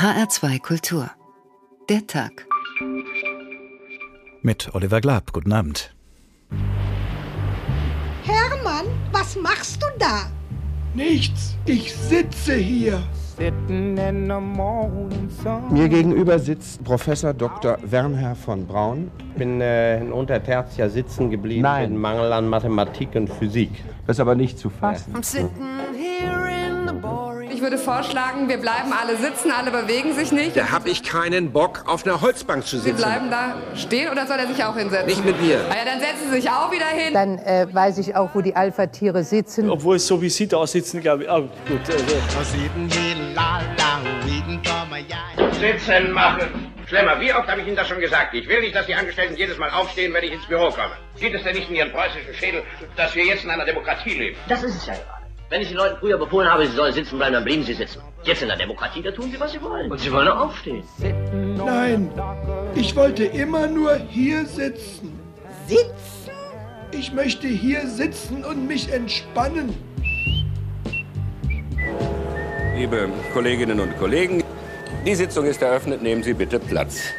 HR2 Kultur. Der Tag. Mit Oliver Glab. Guten Abend. Hermann, was machst du da? Nichts. Ich sitze hier. Mir gegenüber sitzt Professor Dr. Wernher von Braun. Ich bin äh, in Untertertia sitzen geblieben Nein. mit Mangel an Mathematik und Physik. Das ist aber nicht zu fassen. Ich würde vorschlagen, wir bleiben alle sitzen, alle bewegen sich nicht. Da hab ich keinen Bock, auf einer Holzbank zu Sie sitzen. bleiben da stehen oder soll er sich auch hinsetzen? Nicht mit mir. Ah ja, dann setzen Sie sich auch wieder hin. Dann äh, weiß ich auch, wo die Alpha-Tiere sitzen. Obwohl es so wie Sie da sitzen, glaube ich. Ah, gut, also. Sitzen machen. Schlemmer, wie oft habe ich Ihnen das schon gesagt? Ich will nicht, dass die Angestellten jedes Mal aufstehen, wenn ich ins Büro komme. Sieht es denn nicht in Ihren preußischen Schädel, dass wir jetzt in einer Demokratie leben? Das ist es ja gerade. Wenn ich den Leuten früher befohlen habe, sie sollen sitzen bleiben, dann blieben sie sitzen. Jetzt in der Demokratie, da tun sie, was sie wollen. Und sie wollen auch aufstehen. Nein, ich wollte immer nur hier sitzen. Sitzen? Ich möchte hier sitzen und mich entspannen. Liebe Kolleginnen und Kollegen, die Sitzung ist eröffnet. Nehmen Sie bitte Platz.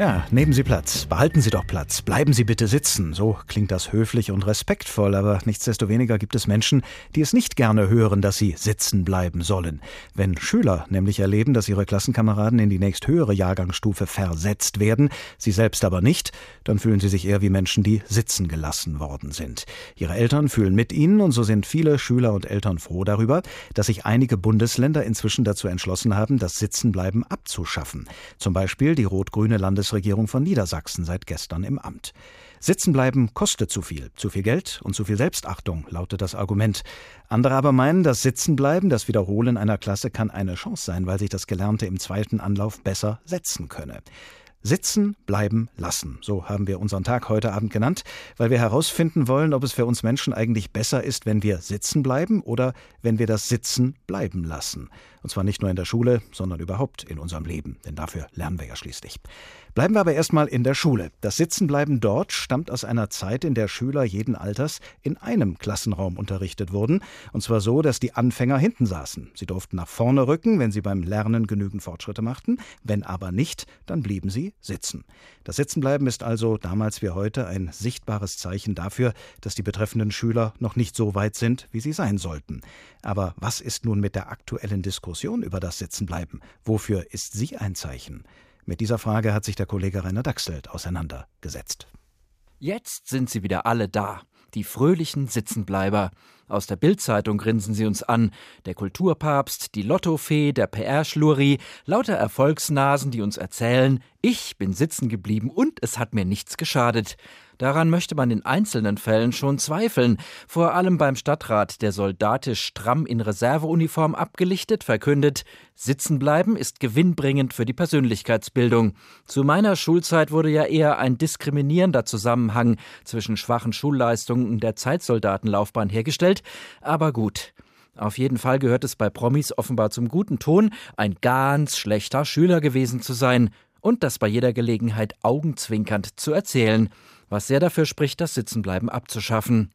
Ja, nehmen Sie Platz. Behalten Sie doch Platz. Bleiben Sie bitte sitzen. So klingt das höflich und respektvoll, aber nichtsdestoweniger gibt es Menschen, die es nicht gerne hören, dass sie sitzen bleiben sollen. Wenn Schüler nämlich erleben, dass ihre Klassenkameraden in die nächsthöhere Jahrgangsstufe versetzt werden, sie selbst aber nicht, dann fühlen sie sich eher wie Menschen, die sitzen gelassen worden sind. Ihre Eltern fühlen mit ihnen und so sind viele Schüler und Eltern froh darüber, dass sich einige Bundesländer inzwischen dazu entschlossen haben, das Sitzenbleiben abzuschaffen. Zum Beispiel die rot-grüne Landesregierung von Niedersachsen seit gestern im Amt. Sitzenbleiben kostet zu viel. Zu viel Geld und zu viel Selbstachtung, lautet das Argument. Andere aber meinen, das Sitzenbleiben, das Wiederholen einer Klasse kann eine Chance sein, weil sich das Gelernte im zweiten Anlauf besser setzen könne. Sitzen, bleiben, lassen. So haben wir unseren Tag heute Abend genannt, weil wir herausfinden wollen, ob es für uns Menschen eigentlich besser ist, wenn wir sitzen bleiben oder wenn wir das Sitzen bleiben lassen. Und zwar nicht nur in der Schule, sondern überhaupt in unserem Leben, denn dafür lernen wir ja schließlich. Bleiben wir aber erstmal in der Schule. Das Sitzenbleiben dort stammt aus einer Zeit, in der Schüler jeden Alters in einem Klassenraum unterrichtet wurden. Und zwar so, dass die Anfänger hinten saßen. Sie durften nach vorne rücken, wenn sie beim Lernen genügend Fortschritte machten. Wenn aber nicht, dann blieben sie sitzen. Das Sitzenbleiben ist also damals wie heute ein sichtbares Zeichen dafür, dass die betreffenden Schüler noch nicht so weit sind, wie sie sein sollten. Aber was ist nun mit der aktuellen Diskussion über das Sitzenbleiben? Wofür ist sie ein Zeichen? Mit dieser Frage hat sich der Kollege Rainer Dachselt auseinandergesetzt. Jetzt sind sie wieder alle da, die fröhlichen Sitzenbleiber. Aus der Bildzeitung grinsen sie uns an. Der Kulturpapst, die Lottofee, der PR-Schluri, lauter Erfolgsnasen, die uns erzählen, ich bin sitzen geblieben und es hat mir nichts geschadet. Daran möchte man in einzelnen Fällen schon zweifeln, vor allem beim Stadtrat, der soldatisch stramm in Reserveuniform abgelichtet verkündet, Sitzen bleiben ist gewinnbringend für die Persönlichkeitsbildung. Zu meiner Schulzeit wurde ja eher ein diskriminierender Zusammenhang zwischen schwachen Schulleistungen und der Zeitsoldatenlaufbahn hergestellt, aber gut. Auf jeden Fall gehört es bei Promis offenbar zum guten Ton, ein ganz schlechter Schüler gewesen zu sein und das bei jeder Gelegenheit augenzwinkernd zu erzählen was sehr dafür spricht, das Sitzenbleiben abzuschaffen.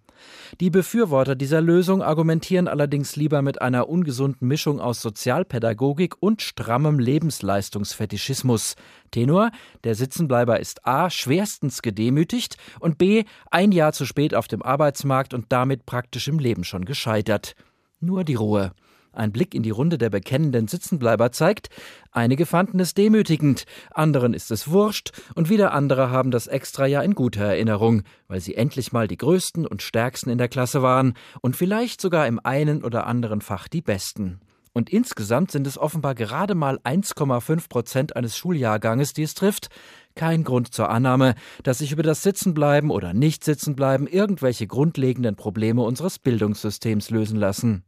Die Befürworter dieser Lösung argumentieren allerdings lieber mit einer ungesunden Mischung aus Sozialpädagogik und strammem Lebensleistungsfetischismus. Tenor, der Sitzenbleiber ist A schwerstens gedemütigt und B ein Jahr zu spät auf dem Arbeitsmarkt und damit praktisch im Leben schon gescheitert. Nur die Ruhe. Ein Blick in die Runde der bekennenden Sitzenbleiber zeigt, einige fanden es demütigend, anderen ist es wurscht und wieder andere haben das Extrajahr in guter Erinnerung, weil sie endlich mal die Größten und Stärksten in der Klasse waren und vielleicht sogar im einen oder anderen Fach die Besten. Und insgesamt sind es offenbar gerade mal 1,5 Prozent eines Schuljahrganges, die es trifft. Kein Grund zur Annahme, dass sich über das Sitzenbleiben oder Nicht-Sitzenbleiben irgendwelche grundlegenden Probleme unseres Bildungssystems lösen lassen.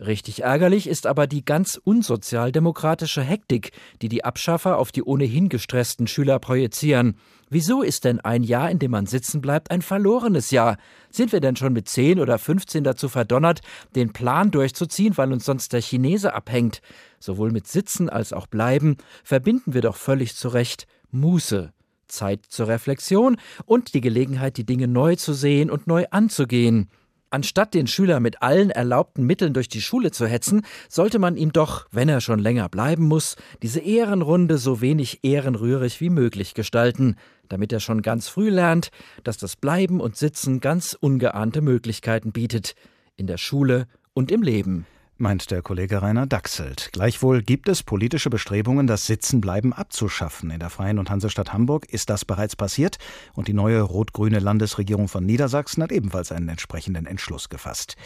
Richtig ärgerlich ist aber die ganz unsozialdemokratische Hektik, die die Abschaffer auf die ohnehin gestressten Schüler projizieren. Wieso ist denn ein Jahr, in dem man sitzen bleibt, ein verlorenes Jahr? Sind wir denn schon mit 10 oder 15 dazu verdonnert, den Plan durchzuziehen, weil uns sonst der Chinese abhängt? Sowohl mit Sitzen als auch Bleiben verbinden wir doch völlig zu Recht Muße, Zeit zur Reflexion und die Gelegenheit, die Dinge neu zu sehen und neu anzugehen. Anstatt den Schüler mit allen erlaubten Mitteln durch die Schule zu hetzen, sollte man ihm doch, wenn er schon länger bleiben muss, diese Ehrenrunde so wenig ehrenrührig wie möglich gestalten, damit er schon ganz früh lernt, dass das Bleiben und Sitzen ganz ungeahnte Möglichkeiten bietet, in der Schule und im Leben meint der Kollege Rainer Dachselt. Gleichwohl gibt es politische Bestrebungen, das Sitzenbleiben abzuschaffen. In der Freien und Hansestadt Hamburg ist das bereits passiert und die neue rot-grüne Landesregierung von Niedersachsen hat ebenfalls einen entsprechenden Entschluss gefasst.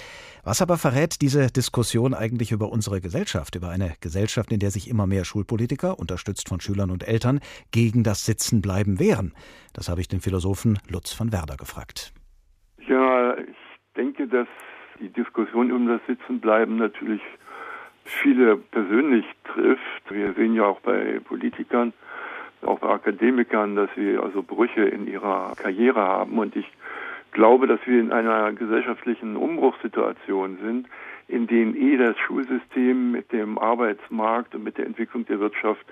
Was aber verrät diese Diskussion eigentlich über unsere Gesellschaft, über eine Gesellschaft, in der sich immer mehr Schulpolitiker, unterstützt von Schülern und Eltern, gegen das Sitzenbleiben wehren? Das habe ich den Philosophen Lutz van Werder gefragt. Ja, ich denke, dass die Diskussion um das Sitzenbleiben natürlich viele persönlich trifft. Wir sehen ja auch bei Politikern, auch bei Akademikern, dass sie also Brüche in ihrer Karriere haben. Und ich glaube, dass wir in einer gesellschaftlichen Umbruchssituation sind, in denen eh das Schulsystem mit dem Arbeitsmarkt und mit der Entwicklung der Wirtschaft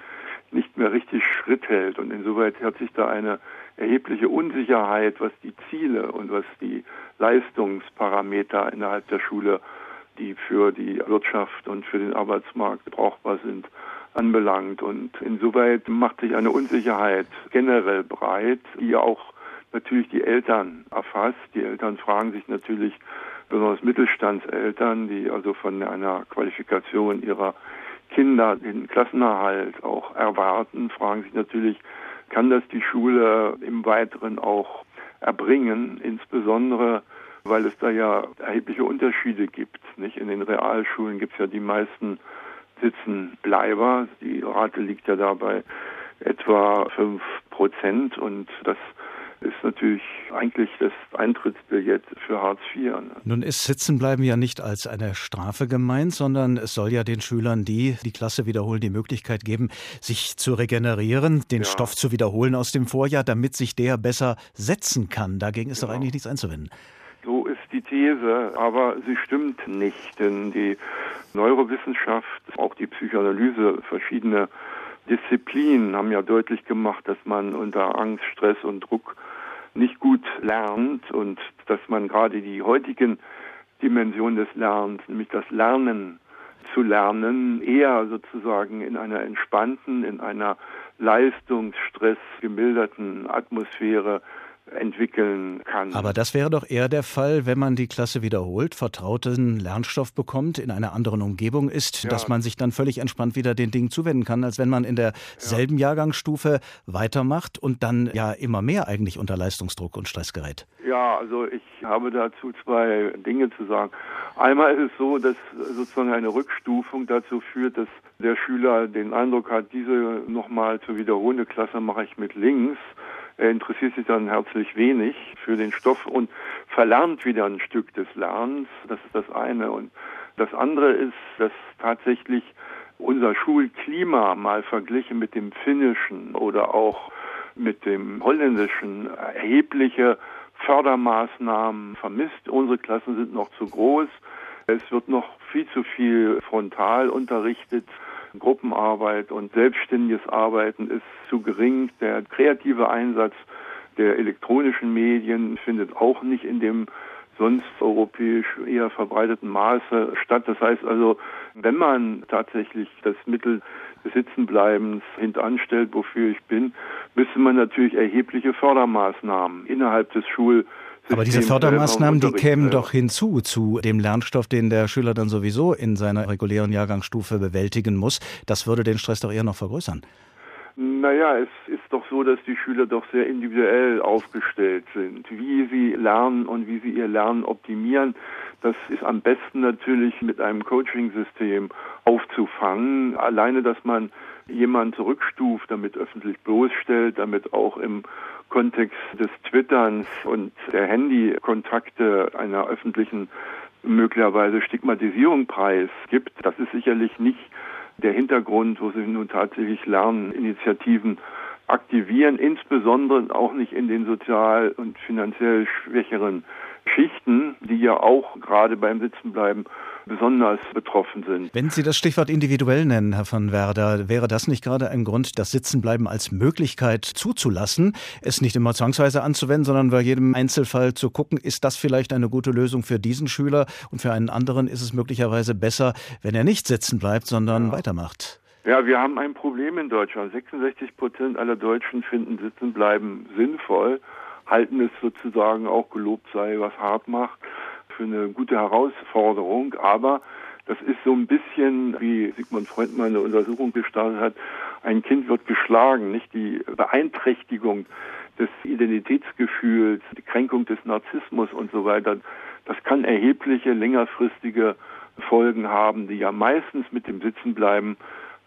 nicht mehr richtig Schritt hält. Und insoweit hat sich da eine erhebliche Unsicherheit, was die Ziele und was die Leistungsparameter innerhalb der Schule, die für die Wirtschaft und für den Arbeitsmarkt brauchbar sind, anbelangt. Und insoweit macht sich eine Unsicherheit generell breit, die auch natürlich die Eltern erfasst. Die Eltern fragen sich natürlich, besonders Mittelstandseltern, die also von einer Qualifikation ihrer Kinder den Klassenerhalt auch erwarten, fragen sich natürlich, kann das die Schule im Weiteren auch erbringen, insbesondere weil es da ja erhebliche Unterschiede gibt. Nicht? In den Realschulen gibt es ja die meisten Sitzenbleiber. Die Rate liegt ja da bei etwa fünf Prozent und das ist natürlich eigentlich das Eintrittsbillett für Hartz IV. Ne? Nun ist Sitzenbleiben ja nicht als eine Strafe gemeint, sondern es soll ja den Schülern, die die Klasse wiederholen, die Möglichkeit geben, sich zu regenerieren, den ja. Stoff zu wiederholen aus dem Vorjahr, damit sich der besser setzen kann. Dagegen ist genau. doch eigentlich nichts einzuwenden. So ist die These, aber sie stimmt nicht, denn die Neurowissenschaft, auch die Psychoanalyse, verschiedene Disziplinen haben ja deutlich gemacht, dass man unter Angst, Stress und Druck nicht gut lernt und dass man gerade die heutigen Dimensionen des Lernens, nämlich das Lernen zu lernen, eher sozusagen in einer entspannten, in einer Leistungsstress gemilderten Atmosphäre entwickeln kann. Aber das wäre doch eher der Fall, wenn man die Klasse wiederholt, vertrauten Lernstoff bekommt, in einer anderen Umgebung ist, ja. dass man sich dann völlig entspannt wieder den Dingen zuwenden kann, als wenn man in derselben ja. Jahrgangsstufe weitermacht und dann ja immer mehr eigentlich unter Leistungsdruck und Stress gerät. Ja, also ich habe dazu zwei Dinge zu sagen. Einmal ist es so, dass sozusagen eine Rückstufung dazu führt, dass der Schüler den Eindruck hat, diese nochmal zu wiederholende Klasse mache ich mit links er interessiert sich dann herzlich wenig für den Stoff und verlernt wieder ein Stück des Lernens. Das ist das eine. Und das andere ist, dass tatsächlich unser Schulklima mal verglichen mit dem finnischen oder auch mit dem holländischen erhebliche Fördermaßnahmen vermisst. Unsere Klassen sind noch zu groß. Es wird noch viel zu viel frontal unterrichtet. Gruppenarbeit und selbstständiges Arbeiten ist zu gering. Der kreative Einsatz der elektronischen Medien findet auch nicht in dem sonst europäisch eher verbreiteten Maße statt. Das heißt also, wenn man tatsächlich das Mittel des Sitzenbleibens hintanstellt, wofür ich bin, müsste man natürlich erhebliche Fördermaßnahmen innerhalb des Schul aber diese Fördermaßnahmen, die kämen doch hinzu zu dem Lernstoff, den der Schüler dann sowieso in seiner regulären Jahrgangsstufe bewältigen muss. Das würde den Stress doch eher noch vergrößern. Naja, es ist doch so, dass die Schüler doch sehr individuell aufgestellt sind. Wie sie lernen und wie sie ihr Lernen optimieren, das ist am besten natürlich mit einem Coaching-System aufzufangen. Alleine, dass man jemanden zurückstuft, damit öffentlich bloßstellt, damit auch im Kontext des Twitterns und der Handykontakte einer öffentlichen möglicherweise Stigmatisierung preisgibt. Das ist sicherlich nicht der Hintergrund, wo sie nun tatsächlich Lerninitiativen aktivieren, insbesondere auch nicht in den sozial und finanziell schwächeren Schichten, die ja auch gerade beim Sitzenbleiben besonders betroffen sind. Wenn Sie das Stichwort individuell nennen, Herr van Werder, wäre das nicht gerade ein Grund, das Sitzenbleiben als Möglichkeit zuzulassen, es nicht immer zwangsweise anzuwenden, sondern bei jedem Einzelfall zu gucken, ist das vielleicht eine gute Lösung für diesen Schüler und für einen anderen ist es möglicherweise besser, wenn er nicht sitzen bleibt, sondern ja. weitermacht. Ja, wir haben ein Problem in Deutschland. 66 Prozent aller Deutschen finden Sitzenbleiben sinnvoll, halten es sozusagen auch gelobt sei, was hart macht für eine gute Herausforderung, aber das ist so ein bisschen, wie Sigmund Freud mal eine Untersuchung gestartet hat, ein Kind wird geschlagen, nicht die Beeinträchtigung des Identitätsgefühls, die Kränkung des Narzissmus und so weiter. Das kann erhebliche längerfristige Folgen haben, die ja meistens mit dem Sitzenbleiben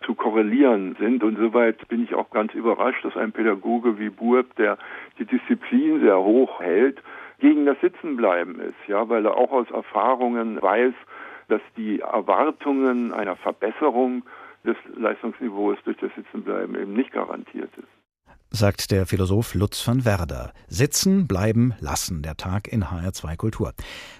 zu korrelieren sind. Und soweit bin ich auch ganz überrascht, dass ein Pädagoge wie Burb, der die Disziplin sehr hoch hält, gegen das Sitzenbleiben ist, ja, weil er auch aus Erfahrungen weiß, dass die Erwartungen einer Verbesserung des Leistungsniveaus durch das Sitzenbleiben eben nicht garantiert ist sagt der Philosoph Lutz van Werder. Sitzen, bleiben, lassen, der Tag in HR2 Kultur.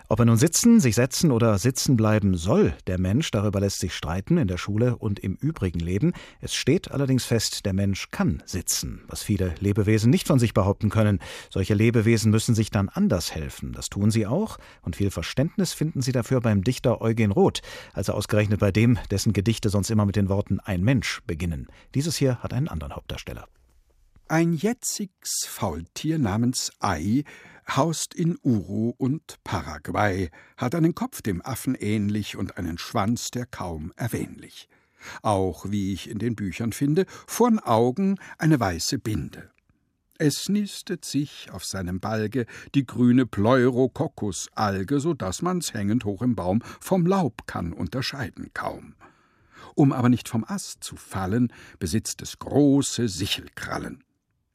Ob er nun sitzen, sich setzen oder sitzen bleiben soll, der Mensch, darüber lässt sich streiten in der Schule und im übrigen Leben. Es steht allerdings fest, der Mensch kann sitzen, was viele Lebewesen nicht von sich behaupten können. Solche Lebewesen müssen sich dann anders helfen. Das tun sie auch und viel Verständnis finden sie dafür beim Dichter Eugen Roth, also ausgerechnet bei dem, dessen Gedichte sonst immer mit den Worten ein Mensch beginnen. Dieses hier hat einen anderen Hauptdarsteller. Ein jetziges Faultier namens Ei haust in Uru und Paraguay, hat einen Kopf dem Affen ähnlich und einen Schwanz, der kaum erwähnlich. Auch, wie ich in den Büchern finde, vorn Augen eine weiße Binde. Es nistet sich auf seinem Balge die grüne Pleurococcus-Alge, so dass man's hängend hoch im Baum vom Laub kann unterscheiden kaum. Um aber nicht vom Ast zu fallen, besitzt es große Sichelkrallen.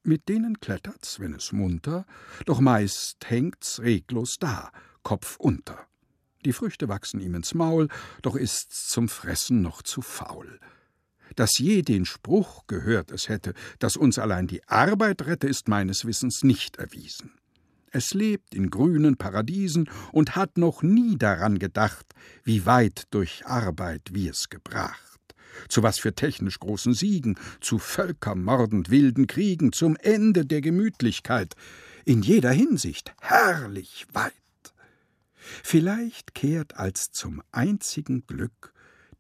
Mit denen klettert's, wenn es munter, doch meist hängt's reglos da, Kopf unter. Die Früchte wachsen ihm ins Maul, doch ist's zum Fressen noch zu faul. Dass je den Spruch gehört es hätte, dass uns allein die Arbeit rette, ist meines Wissens nicht erwiesen. Es lebt in grünen Paradiesen und hat noch nie daran gedacht, wie weit durch Arbeit wir's gebracht zu was für technisch großen Siegen, zu völkermordend wilden Kriegen, zum Ende der Gemütlichkeit, in jeder Hinsicht herrlich weit. Vielleicht kehrt als zum einzigen Glück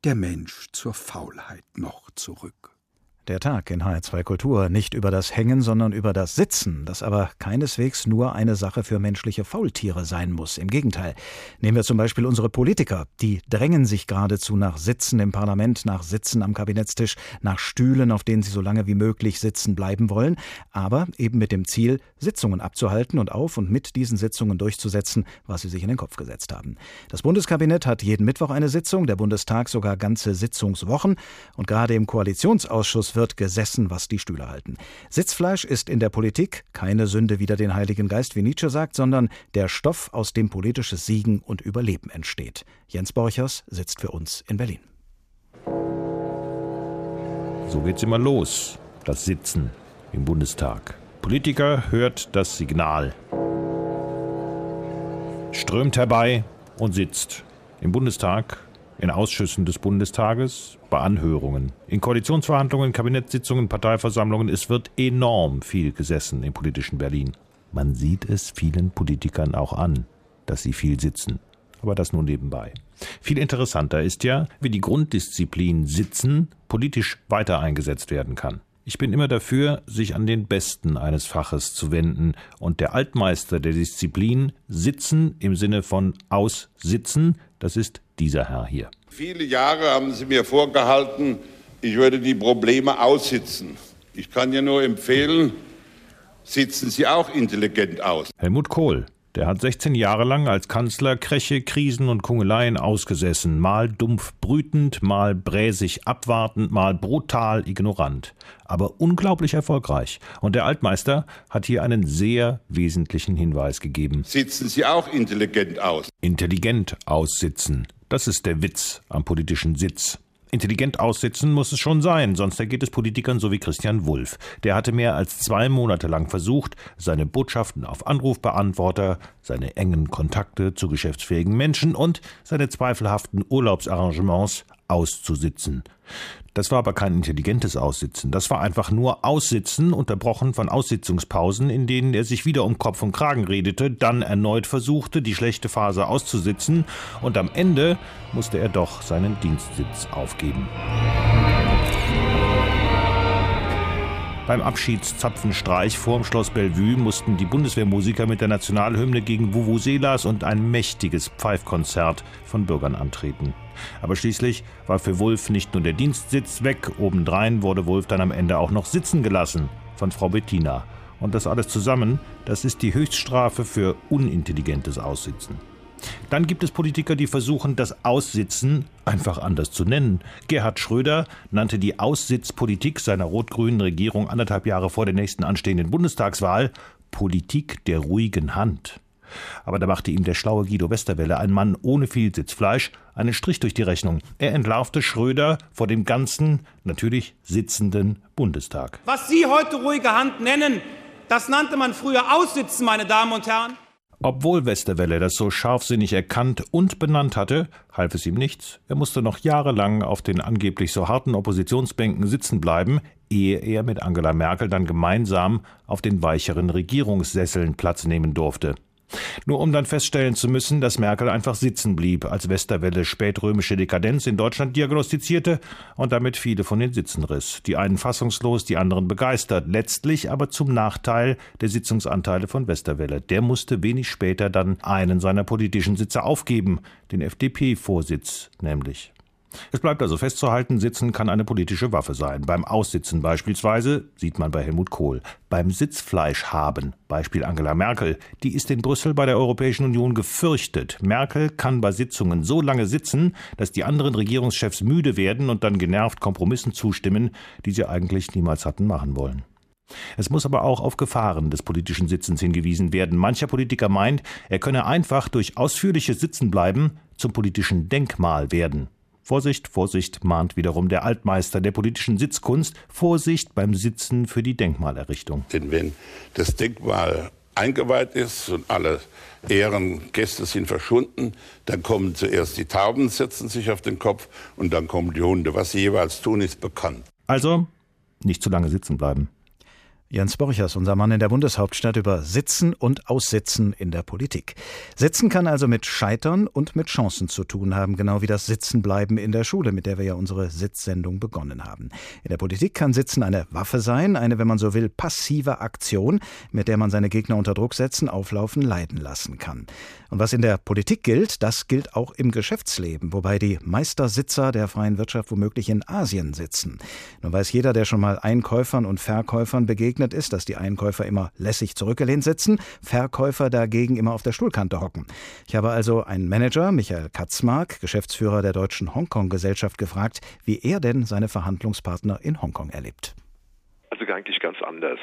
der Mensch zur Faulheit noch zurück. Der Tag in HR2 Kultur nicht über das Hängen, sondern über das Sitzen, das aber keineswegs nur eine Sache für menschliche Faultiere sein muss. Im Gegenteil. Nehmen wir zum Beispiel unsere Politiker. Die drängen sich geradezu nach Sitzen im Parlament, nach Sitzen am Kabinettstisch, nach Stühlen, auf denen sie so lange wie möglich sitzen bleiben wollen, aber eben mit dem Ziel, Sitzungen abzuhalten und auf und mit diesen Sitzungen durchzusetzen, was sie sich in den Kopf gesetzt haben. Das Bundeskabinett hat jeden Mittwoch eine Sitzung, der Bundestag sogar ganze Sitzungswochen und gerade im Koalitionsausschuss wird wird gesessen, was die Stühle halten. Sitzfleisch ist in der Politik keine Sünde wider den Heiligen Geist, wie Nietzsche sagt, sondern der Stoff, aus dem politisches Siegen und Überleben entsteht. Jens Borchers sitzt für uns in Berlin. So geht's immer los, das Sitzen im Bundestag. Politiker hört das Signal, strömt herbei und sitzt im Bundestag in Ausschüssen des Bundestages, bei Anhörungen, in Koalitionsverhandlungen, Kabinettssitzungen, Parteiversammlungen. Es wird enorm viel gesessen im politischen Berlin. Man sieht es vielen Politikern auch an, dass sie viel sitzen. Aber das nur nebenbei. Viel interessanter ist ja, wie die Grunddisziplin Sitzen politisch weiter eingesetzt werden kann. Ich bin immer dafür, sich an den Besten eines Faches zu wenden und der Altmeister der Disziplin Sitzen im Sinne von Aussitzen, das ist dieser Herr hier. Viele Jahre haben Sie mir vorgehalten, ich würde die Probleme aussitzen. Ich kann ja nur empfehlen, sitzen Sie auch intelligent aus. Helmut Kohl, der hat 16 Jahre lang als Kanzler Kräche, Krisen und Kungeleien ausgesessen, mal dumpf brütend, mal bräsig abwartend, mal brutal ignorant, aber unglaublich erfolgreich. Und der Altmeister hat hier einen sehr wesentlichen Hinweis gegeben. Sitzen Sie auch intelligent aus? Intelligent aussitzen. Das ist der Witz am politischen Sitz. Intelligent aussitzen muss es schon sein, sonst ergeht es Politikern so wie Christian Wulff. Der hatte mehr als zwei Monate lang versucht, seine Botschaften auf Anrufbeantworter, seine engen Kontakte zu geschäftsfähigen Menschen und seine zweifelhaften Urlaubsarrangements auszusitzen. Das war aber kein intelligentes Aussitzen, das war einfach nur Aussitzen, unterbrochen von Aussitzungspausen, in denen er sich wieder um Kopf und Kragen redete, dann erneut versuchte, die schlechte Phase auszusitzen, und am Ende musste er doch seinen Dienstsitz aufgeben. Beim Abschiedszapfenstreich vorm Schloss Bellevue mussten die Bundeswehrmusiker mit der Nationalhymne gegen Vuvuzelas und ein mächtiges Pfeifkonzert von Bürgern antreten. Aber schließlich war für Wulf nicht nur der Dienstsitz weg, obendrein wurde Wulf dann am Ende auch noch sitzen gelassen von Frau Bettina. Und das alles zusammen, das ist die Höchststrafe für unintelligentes Aussitzen. Dann gibt es Politiker, die versuchen, das Aussitzen einfach anders zu nennen. Gerhard Schröder nannte die Aussitzpolitik seiner rot-grünen Regierung anderthalb Jahre vor der nächsten anstehenden Bundestagswahl Politik der ruhigen Hand. Aber da machte ihm der schlaue Guido Westerwelle, ein Mann ohne viel Sitzfleisch, einen Strich durch die Rechnung. Er entlarvte Schröder vor dem ganzen, natürlich sitzenden Bundestag. Was Sie heute ruhige Hand nennen, das nannte man früher Aussitzen, meine Damen und Herren. Obwohl Westerwelle das so scharfsinnig erkannt und benannt hatte, half es ihm nichts. Er musste noch jahrelang auf den angeblich so harten Oppositionsbänken sitzen bleiben, ehe er mit Angela Merkel dann gemeinsam auf den weicheren Regierungssesseln Platz nehmen durfte. Nur um dann feststellen zu müssen, dass Merkel einfach sitzen blieb, als Westerwelle spätrömische Dekadenz in Deutschland diagnostizierte und damit viele von den Sitzen riss. Die einen fassungslos, die anderen begeistert, letztlich aber zum Nachteil der Sitzungsanteile von Westerwelle. Der musste wenig später dann einen seiner politischen Sitze aufgeben, den FDP-Vorsitz nämlich. Es bleibt also festzuhalten, Sitzen kann eine politische Waffe sein. Beim Aussitzen beispielsweise, sieht man bei Helmut Kohl. Beim Sitzfleisch haben, Beispiel Angela Merkel, die ist in Brüssel bei der Europäischen Union gefürchtet. Merkel kann bei Sitzungen so lange sitzen, dass die anderen Regierungschefs müde werden und dann genervt Kompromissen zustimmen, die sie eigentlich niemals hatten machen wollen. Es muss aber auch auf Gefahren des politischen Sitzens hingewiesen werden. Mancher Politiker meint, er könne einfach durch ausführliches Sitzenbleiben zum politischen Denkmal werden. Vorsicht, Vorsicht, mahnt wiederum der Altmeister der politischen Sitzkunst, Vorsicht beim Sitzen für die Denkmalerrichtung. Denn wenn das Denkmal eingeweiht ist und alle Ehrengäste sind verschwunden, dann kommen zuerst die Tauben, setzen sich auf den Kopf und dann kommen die Hunde. Was sie jeweils tun, ist bekannt. Also nicht zu lange sitzen bleiben. Jens Borchers, unser Mann in der Bundeshauptstadt, über Sitzen und Aussitzen in der Politik. Sitzen kann also mit Scheitern und mit Chancen zu tun haben, genau wie das Sitzenbleiben in der Schule, mit der wir ja unsere Sitzsendung begonnen haben. In der Politik kann Sitzen eine Waffe sein, eine, wenn man so will, passive Aktion, mit der man seine Gegner unter Druck setzen, auflaufen, leiden lassen kann. Und was in der Politik gilt, das gilt auch im Geschäftsleben, wobei die Meistersitzer der freien Wirtschaft womöglich in Asien sitzen. Nun weiß jeder, der schon mal Einkäufern und Verkäufern begegnet ist, dass die Einkäufer immer lässig zurückgelehnt sitzen, Verkäufer dagegen immer auf der Stuhlkante hocken. Ich habe also einen Manager, Michael Katzmark, Geschäftsführer der Deutschen Hongkong-Gesellschaft, gefragt, wie er denn seine Verhandlungspartner in Hongkong erlebt. Also eigentlich ganz anders.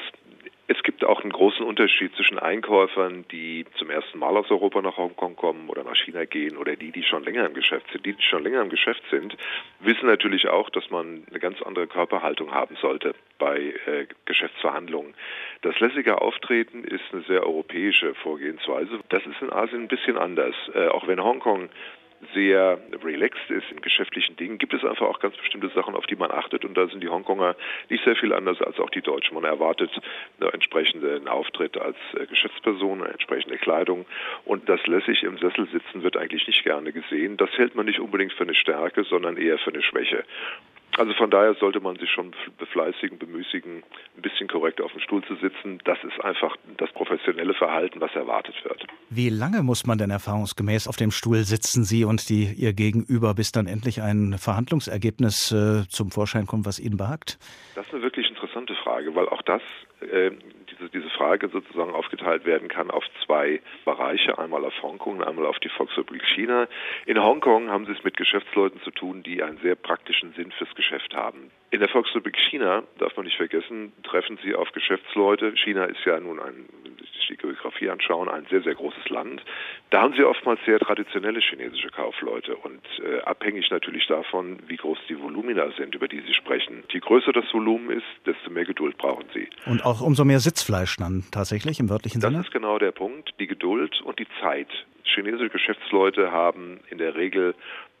Es gibt auch einen großen Unterschied zwischen Einkäufern, die zum ersten Mal aus Europa nach Hongkong kommen oder nach China gehen oder die, die schon länger im Geschäft sind. Die, die schon länger im Geschäft sind, wissen natürlich auch, dass man eine ganz andere Körperhaltung haben sollte bei äh, Geschäftsverhandlungen. Das lässige Auftreten ist eine sehr europäische Vorgehensweise. Das ist in Asien ein bisschen anders. Äh, auch wenn Hongkong sehr relaxed ist in geschäftlichen Dingen, gibt es einfach auch ganz bestimmte Sachen, auf die man achtet. Und da sind die Hongkonger nicht sehr viel anders als auch die Deutschen. Man erwartet einen entsprechenden Auftritt als äh, Geschäftsperson, eine entsprechende Kleidung. Und das lässig im Sessel sitzen wird eigentlich nicht gerne gesehen. Das hält man nicht unbedingt für eine Stärke, sondern eher für eine Schwäche. Also von daher sollte man sich schon befleißigen, bemüßigen, ein bisschen korrekt auf dem Stuhl zu sitzen. Das ist einfach das professionelle Verhalten, was erwartet wird. Wie lange muss man denn erfahrungsgemäß auf dem Stuhl sitzen, Sie und die Ihr Gegenüber, bis dann endlich ein Verhandlungsergebnis äh, zum Vorschein kommt, was Ihnen behagt? Das ist eine wirklich interessante Frage, weil auch das äh, diese, diese Frage sozusagen aufgeteilt werden kann auf zwei Bereiche, einmal auf Hongkong und einmal auf die Volksrepublik China. In Hongkong haben Sie es mit Geschäftsleuten zu tun, die einen sehr praktischen Sinn fürs Geschäft haben. In der Volksrepublik China, darf man nicht vergessen, treffen Sie auf Geschäftsleute. China ist ja nun ein sich die Geografie anschauen, ein sehr, sehr großes Land. Da haben sie oftmals sehr traditionelle chinesische Kaufleute und äh, abhängig natürlich davon, wie groß die Volumina sind, über die sie sprechen. Je größer das Volumen ist, desto mehr Geduld brauchen sie. Und auch umso mehr Sitzfleisch dann tatsächlich im wörtlichen das Sinne? Das ist genau der Punkt, die Geduld und die Zeit. Chinesische Geschäftsleute haben in der Regel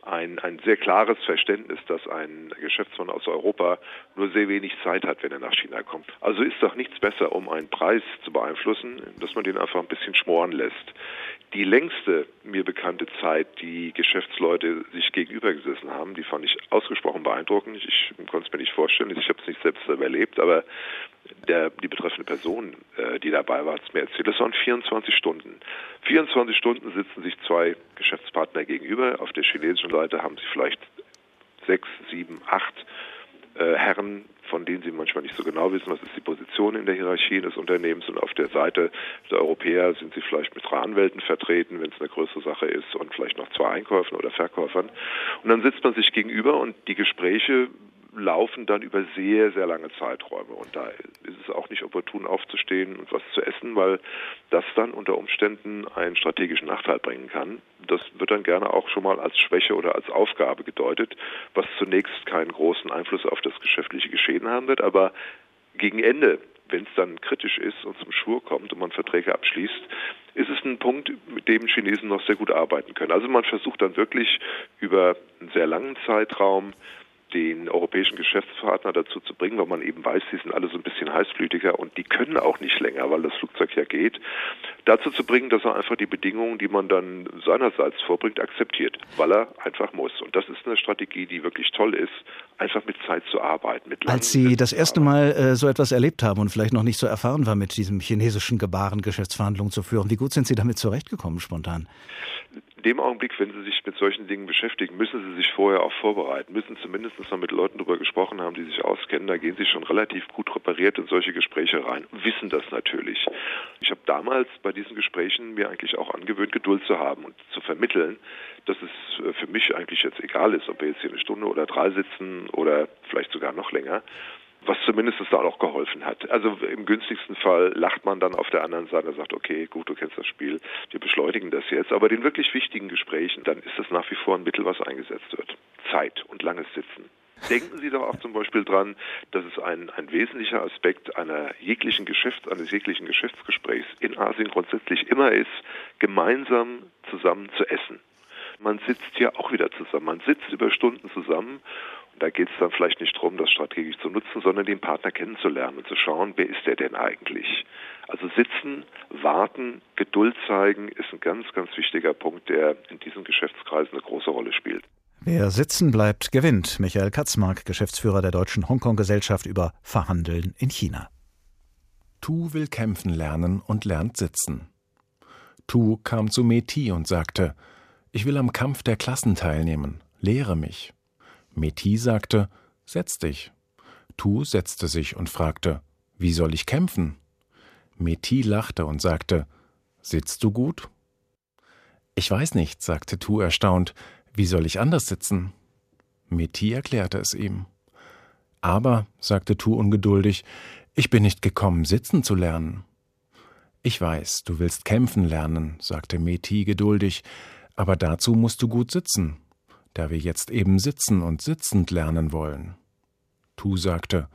ein, ein sehr klares Verständnis, dass ein Geschäftsmann aus Europa nur sehr wenig Zeit hat, wenn er nach China kommt. Also ist doch nichts besser, um einen Preis zu beeinflussen, dass man den einfach ein bisschen schmoren lässt. Die längste mir bekannte Zeit, die Geschäftsleute sich gegenübergesessen haben, die fand ich ausgesprochen beeindruckend. Ich konnte es mir nicht vorstellen, ich habe es nicht selbst erlebt, aber der, die betreffende Person, äh, die dabei war, hat es mir erzählt. Das waren 24 Stunden. 24 Stunden sitzen sich zwei Geschäftspartner gegenüber. Auf der chinesischen Seite haben sie vielleicht sechs, sieben, acht äh, Herren, von denen sie manchmal nicht so genau wissen, was ist die Position in der Hierarchie des Unternehmens. Und auf der Seite der Europäer sind sie vielleicht mit drei Anwälten vertreten, wenn es eine größere Sache ist, und vielleicht noch zwei Einkäufern oder Verkäufern. Und dann sitzt man sich gegenüber und die Gespräche laufen dann über sehr, sehr lange Zeiträume. Und da ist es auch nicht opportun aufzustehen und was zu essen, weil das dann unter Umständen einen strategischen Nachteil bringen kann. Das wird dann gerne auch schon mal als Schwäche oder als Aufgabe gedeutet, was zunächst keinen großen Einfluss auf das geschäftliche Geschehen haben wird, aber gegen Ende wenn es dann kritisch ist und zum Schwur kommt und man Verträge abschließt, ist es ein Punkt, mit dem Chinesen noch sehr gut arbeiten können. Also man versucht dann wirklich über einen sehr langen Zeitraum den europäischen Geschäftspartner dazu zu bringen, weil man eben weiß, sie sind alle so ein bisschen heißblütiger und die können auch nicht länger, weil das Flugzeug ja geht, dazu zu bringen, dass er einfach die Bedingungen, die man dann seinerseits vorbringt, akzeptiert, weil er einfach muss. Und das ist eine Strategie, die wirklich toll ist, einfach mit Zeit zu arbeiten. Mit Als Sie das erste Mal äh, so etwas erlebt haben und vielleicht noch nicht so erfahren war, mit diesem chinesischen Gebaren Geschäftsverhandlungen zu führen, wie gut sind Sie damit zurechtgekommen spontan? In dem Augenblick, wenn Sie sich mit solchen Dingen beschäftigen, müssen Sie sich vorher auch vorbereiten, müssen zumindest mal mit Leuten darüber gesprochen haben, die sich auskennen. Da gehen Sie schon relativ gut repariert in solche Gespräche rein, wissen das natürlich. Ich habe damals bei diesen Gesprächen mir eigentlich auch angewöhnt, Geduld zu haben und zu vermitteln, dass es äh, für mich eigentlich jetzt egal ist, ob wir jetzt hier eine Stunde oder drei sitzen oder vielleicht sogar noch länger was zumindest da auch geholfen hat. Also im günstigsten Fall lacht man dann auf der anderen Seite und sagt, okay, gut, du kennst das Spiel, wir beschleunigen das jetzt. Aber den wirklich wichtigen Gesprächen, dann ist das nach wie vor ein Mittel, was eingesetzt wird. Zeit und langes Sitzen. Denken Sie doch auch zum Beispiel dran, dass es ein, ein wesentlicher Aspekt einer jeglichen Geschäfts-, eines jeglichen Geschäftsgesprächs in Asien grundsätzlich immer ist, gemeinsam zusammen zu essen. Man sitzt hier auch wieder zusammen. Man sitzt über Stunden zusammen da geht es dann vielleicht nicht darum, das strategisch zu nutzen, sondern den Partner kennenzulernen und zu schauen, wer ist der denn eigentlich? Also sitzen, warten, Geduld zeigen ist ein ganz, ganz wichtiger Punkt, der in diesen Geschäftskreisen eine große Rolle spielt. Wer sitzen bleibt, gewinnt. Michael Katzmark, Geschäftsführer der Deutschen Hongkong-Gesellschaft über Verhandeln in China. Tu will kämpfen lernen und lernt sitzen. Tu kam zu Meti und sagte, ich will am Kampf der Klassen teilnehmen, lehre mich. Meti sagte, Setz dich. Tu setzte sich und fragte, Wie soll ich kämpfen? Meti lachte und sagte, Sitzt du gut? Ich weiß nicht, sagte Tu erstaunt, wie soll ich anders sitzen? Meti erklärte es ihm. Aber, sagte Tu ungeduldig, ich bin nicht gekommen, sitzen zu lernen. Ich weiß, du willst kämpfen lernen, sagte Meti geduldig, aber dazu musst du gut sitzen da wir jetzt eben sitzen und sitzend lernen wollen. Tu sagte,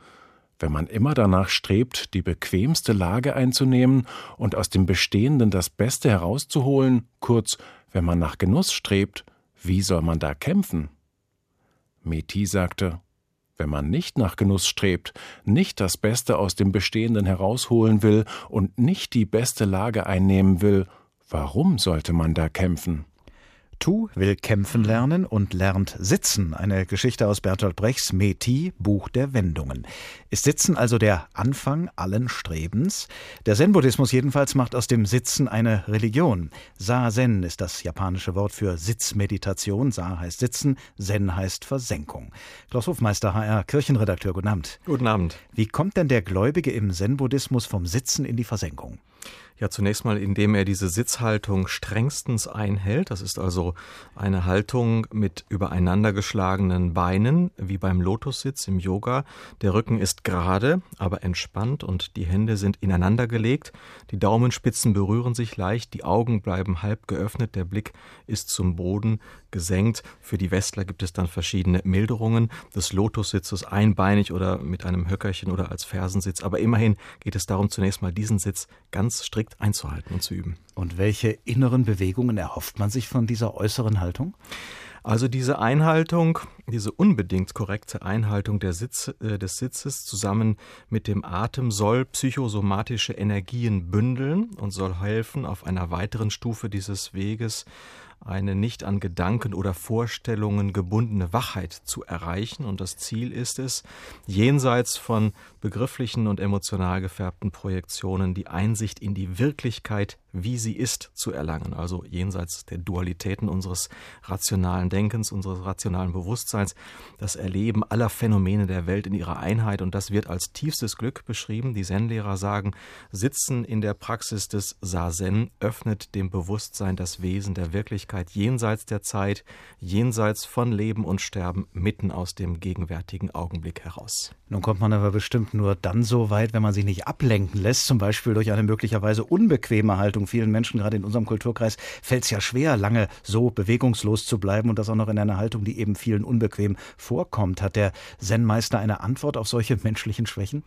wenn man immer danach strebt, die bequemste Lage einzunehmen und aus dem Bestehenden das Beste herauszuholen, kurz, wenn man nach Genuss strebt, wie soll man da kämpfen? Meti sagte, wenn man nicht nach Genuss strebt, nicht das Beste aus dem Bestehenden herausholen will und nicht die beste Lage einnehmen will, warum sollte man da kämpfen? Tu will kämpfen lernen und lernt sitzen. Eine Geschichte aus Bertolt Brechts Meti, Buch der Wendungen. Ist Sitzen also der Anfang allen Strebens? Der Zen-Buddhismus jedenfalls macht aus dem Sitzen eine Religion. Sa-Zen ist das japanische Wort für Sitzmeditation. Sa heißt Sitzen, Zen heißt Versenkung. Klaus Hofmeister, HR Kirchenredakteur, guten Abend. Guten Abend. Wie kommt denn der Gläubige im Zen-Buddhismus vom Sitzen in die Versenkung? Ja, zunächst mal, indem er diese Sitzhaltung strengstens einhält. Das ist also eine Haltung mit übereinandergeschlagenen Beinen, wie beim Lotussitz im Yoga. Der Rücken ist gerade, aber entspannt und die Hände sind ineinander gelegt. Die Daumenspitzen berühren sich leicht, die Augen bleiben halb geöffnet, der Blick ist zum Boden gesenkt. Für die Westler gibt es dann verschiedene Milderungen des Lotussitzes, einbeinig oder mit einem Höckerchen oder als Fersensitz. Aber immerhin geht es darum, zunächst mal diesen Sitz ganz strikt einzuhalten und zu üben. Und welche inneren Bewegungen erhofft man sich von dieser äußeren Haltung? Also diese Einhaltung, diese unbedingt korrekte Einhaltung Sitz, äh, des Sitzes zusammen mit dem Atem soll psychosomatische Energien bündeln und soll helfen, auf einer weiteren Stufe dieses Weges eine nicht an Gedanken oder Vorstellungen gebundene Wachheit zu erreichen. Und das Ziel ist es, jenseits von begrifflichen und emotional gefärbten Projektionen die Einsicht in die Wirklichkeit, wie sie ist, zu erlangen. Also jenseits der Dualitäten unseres rationalen Denkens, unseres rationalen Bewusstseins, das Erleben aller Phänomene der Welt in ihrer Einheit. Und das wird als tiefstes Glück beschrieben. Die Zen-Lehrer sagen, Sitzen in der Praxis des Sazen öffnet dem Bewusstsein das Wesen der Wirklichkeit Wirklichkeit jenseits der Zeit, jenseits von Leben und Sterben, mitten aus dem gegenwärtigen Augenblick heraus. Nun kommt man aber bestimmt nur dann so weit, wenn man sich nicht ablenken lässt, zum Beispiel durch eine möglicherweise unbequeme Haltung. Vielen Menschen, gerade in unserem Kulturkreis, fällt es ja schwer, lange so bewegungslos zu bleiben und das auch noch in einer Haltung, die eben vielen unbequem vorkommt. Hat der Zen-Meister eine Antwort auf solche menschlichen Schwächen?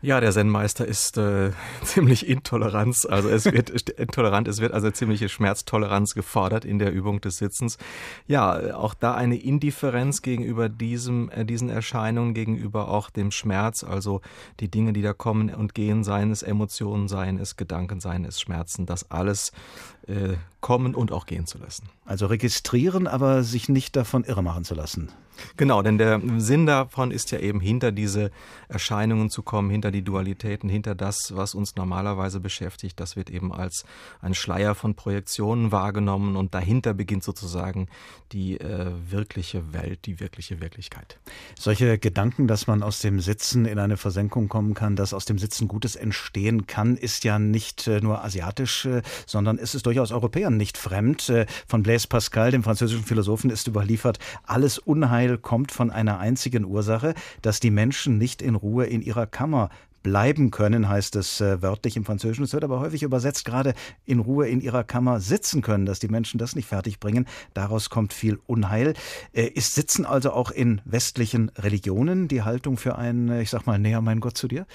Ja, der Zen-Meister ist äh, ziemlich intolerant. Also es wird intolerant, es wird also ziemliche Schmerztoleranz gefordert in der Übung des Sitzens. Ja, auch da eine Indifferenz gegenüber diesem, äh, diesen Erscheinungen, gegenüber auch dem Schmerz, also die Dinge, die da kommen und gehen, seien es Emotionen, seien es Gedanken, seien es Schmerzen, das alles äh, kommen und auch gehen zu lassen. Also registrieren, aber sich nicht davon irre machen zu lassen. Genau, denn der Sinn davon ist ja eben hinter diese Erscheinungen zu kommen, hinter die Dualitäten, hinter das, was uns normalerweise beschäftigt. Das wird eben als ein Schleier von Projektionen wahrgenommen und dahinter beginnt sozusagen die äh, wirkliche Welt, die wirkliche Wirklichkeit. Solche Gedanken, dass man aus dem Sitzen in eine Versenkung kommen kann, dass aus dem Sitzen Gutes entstehen kann, ist ja nicht äh, nur asiatisch, äh, sondern es ist durchaus Europäern nicht fremd. Äh, von Blaise Pascal, dem französischen Philosophen, ist überliefert, alles Unheil kommt von einer einzigen Ursache, dass die Menschen nicht in Ruhe in ihrer Kammer bleiben können, heißt es äh, wörtlich im Französischen. Es wird aber häufig übersetzt, gerade in Ruhe in ihrer Kammer sitzen können, dass die Menschen das nicht fertigbringen. Daraus kommt viel Unheil. Äh, ist Sitzen also auch in westlichen Religionen die Haltung für ein, äh, ich sag mal, näher mein Gott zu dir?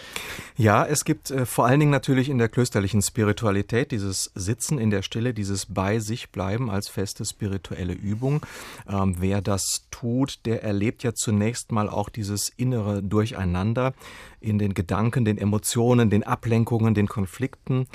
Ja, es gibt äh, vor allen Dingen natürlich in der klösterlichen Spiritualität dieses Sitzen in der Stille, dieses bei sich bleiben als feste spirituelle Übung. Ähm, wer das tut, der erlebt ja zunächst mal auch dieses innere Durcheinander in den Gedanken, den Emotionen, den Ablenkungen, den Konflikten.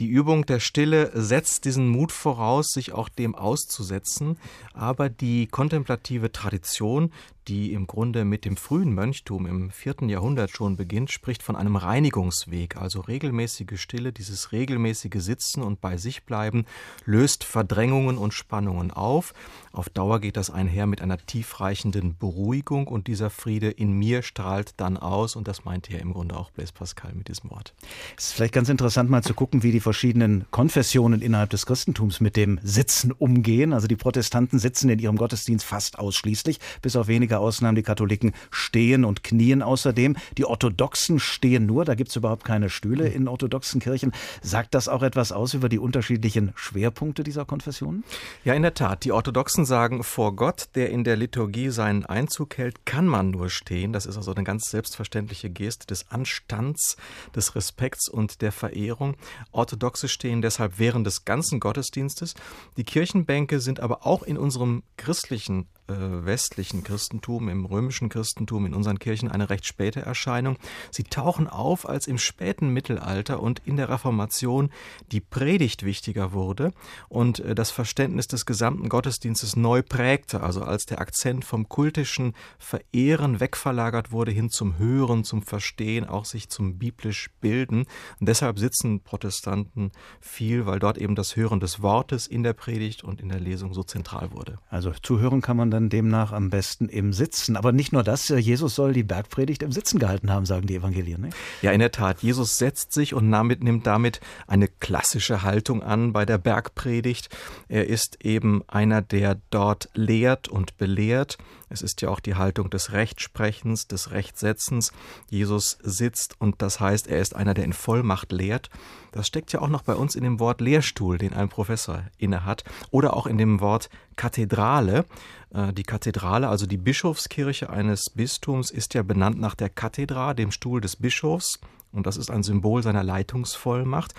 Die Übung der Stille setzt diesen Mut voraus, sich auch dem auszusetzen, aber die kontemplative Tradition, die im Grunde mit dem frühen Mönchtum im vierten Jahrhundert schon beginnt, spricht von einem Reinigungsweg, also regelmäßige Stille, dieses regelmäßige Sitzen und bei sich bleiben, löst Verdrängungen und Spannungen auf. Auf Dauer geht das einher mit einer tiefreichenden Beruhigung und dieser Friede in mir strahlt dann aus und das meinte ja im Grunde auch Blaise Pascal mit diesem Wort. Es ist vielleicht ganz interessant mal zu gucken, wie die verschiedenen Konfessionen innerhalb des Christentums mit dem Sitzen umgehen. Also die Protestanten sitzen in ihrem Gottesdienst fast ausschließlich, bis auf wenige Ausnahmen. Die Katholiken stehen und knien außerdem. Die Orthodoxen stehen nur, da gibt es überhaupt keine Stühle in orthodoxen Kirchen. Sagt das auch etwas aus über die unterschiedlichen Schwerpunkte dieser Konfessionen? Ja, in der Tat. Die Orthodoxen sagen, vor Gott, der in der Liturgie seinen Einzug hält, kann man nur stehen. Das ist also eine ganz selbstverständliche Geste des Anstands, des Respekts und der Verehrung. Orthodoxe stehen deshalb während des ganzen Gottesdienstes. Die Kirchenbänke sind aber auch in unserem christlichen westlichen Christentum, im römischen Christentum, in unseren Kirchen eine recht späte Erscheinung. Sie tauchen auf, als im späten Mittelalter und in der Reformation die Predigt wichtiger wurde und äh, das Verständnis des gesamten Gottesdienstes neu prägte, also als der Akzent vom kultischen Verehren wegverlagert wurde hin zum Hören, zum Verstehen, auch sich zum biblisch Bilden. Und deshalb sitzen Protestanten viel, weil dort eben das Hören des Wortes in der Predigt und in der Lesung so zentral wurde. Also zuhören kann man dann denn demnach am besten im Sitzen. Aber nicht nur das, Jesus soll die Bergpredigt im Sitzen gehalten haben, sagen die Evangelien. Ne? Ja, in der Tat. Jesus setzt sich und damit, nimmt damit eine klassische Haltung an bei der Bergpredigt. Er ist eben einer, der dort lehrt und belehrt. Es ist ja auch die Haltung des Rechtsprechens, des Rechtsetzens. Jesus sitzt und das heißt, er ist einer, der in Vollmacht lehrt. Das steckt ja auch noch bei uns in dem Wort Lehrstuhl, den ein Professor innehat, oder auch in dem Wort Kathedrale. Äh, die Kathedrale, also die Bischofskirche eines Bistums, ist ja benannt nach der Kathedra, dem Stuhl des Bischofs. Und das ist ein Symbol seiner Leitungsvollmacht.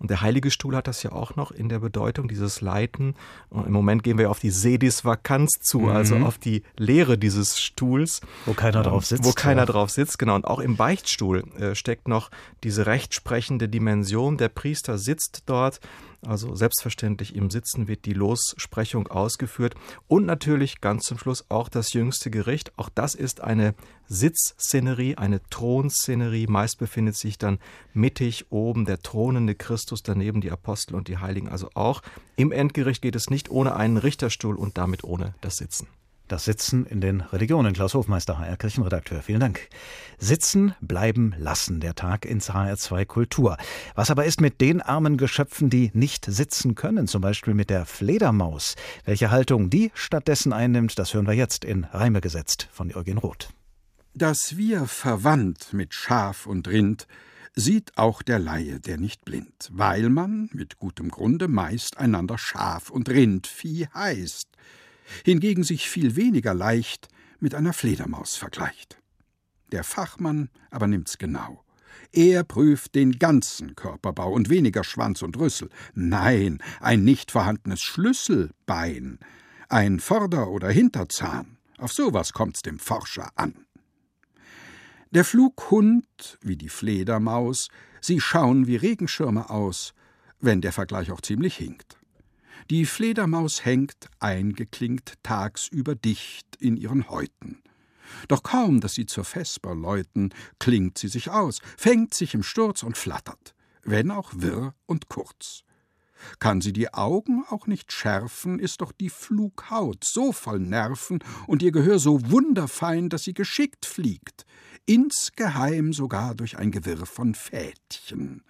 Und der Heilige Stuhl hat das ja auch noch in der Bedeutung, dieses Leiten. Und Im Moment gehen wir auf die Sedis Vakanz zu, mhm. also auf die Lehre dieses Stuhls. Wo keiner ähm, drauf sitzt. Wo keiner ja. drauf sitzt, genau. Und auch im Beichtstuhl äh, steckt noch diese rechtsprechende Dimension. Der Priester sitzt dort also selbstverständlich im Sitzen wird die Lossprechung ausgeführt und natürlich ganz zum Schluss auch das jüngste Gericht. Auch das ist eine Sitzszenerie, eine Thronszenerie. Meist befindet sich dann mittig oben der thronende Christus, daneben die Apostel und die Heiligen. Also auch im Endgericht geht es nicht ohne einen Richterstuhl und damit ohne das Sitzen. Das Sitzen in den Religionen. Klaus Hofmeister, HR Kirchenredakteur. Vielen Dank. Sitzen, bleiben, lassen. Der Tag ins HR2 Kultur. Was aber ist mit den armen Geschöpfen, die nicht sitzen können? Zum Beispiel mit der Fledermaus. Welche Haltung die stattdessen einnimmt, das hören wir jetzt in Reime gesetzt von Eugen Roth. Dass wir verwandt mit Schaf und Rind, sieht auch der Laie, der nicht blind, weil man mit gutem Grunde meist einander Schaf und Rindvieh heißt hingegen sich viel weniger leicht mit einer Fledermaus vergleicht. Der Fachmann aber nimmt's genau. Er prüft den ganzen Körperbau und weniger Schwanz und Rüssel. Nein, ein nicht vorhandenes Schlüsselbein, ein Vorder- oder Hinterzahn. Auf sowas kommt's dem Forscher an. Der Flughund wie die Fledermaus, sie schauen wie Regenschirme aus, wenn der Vergleich auch ziemlich hinkt. Die Fledermaus hängt, eingeklinkt, tagsüber dicht in ihren Häuten. Doch kaum, dass sie zur Vesper läuten, klingt sie sich aus, fängt sich im Sturz und flattert, wenn auch wirr und kurz. Kann sie die Augen auch nicht schärfen, ist doch die Flughaut so voll Nerven und ihr Gehör so wunderfein, dass sie geschickt fliegt, insgeheim sogar durch ein Gewirr von Fädchen.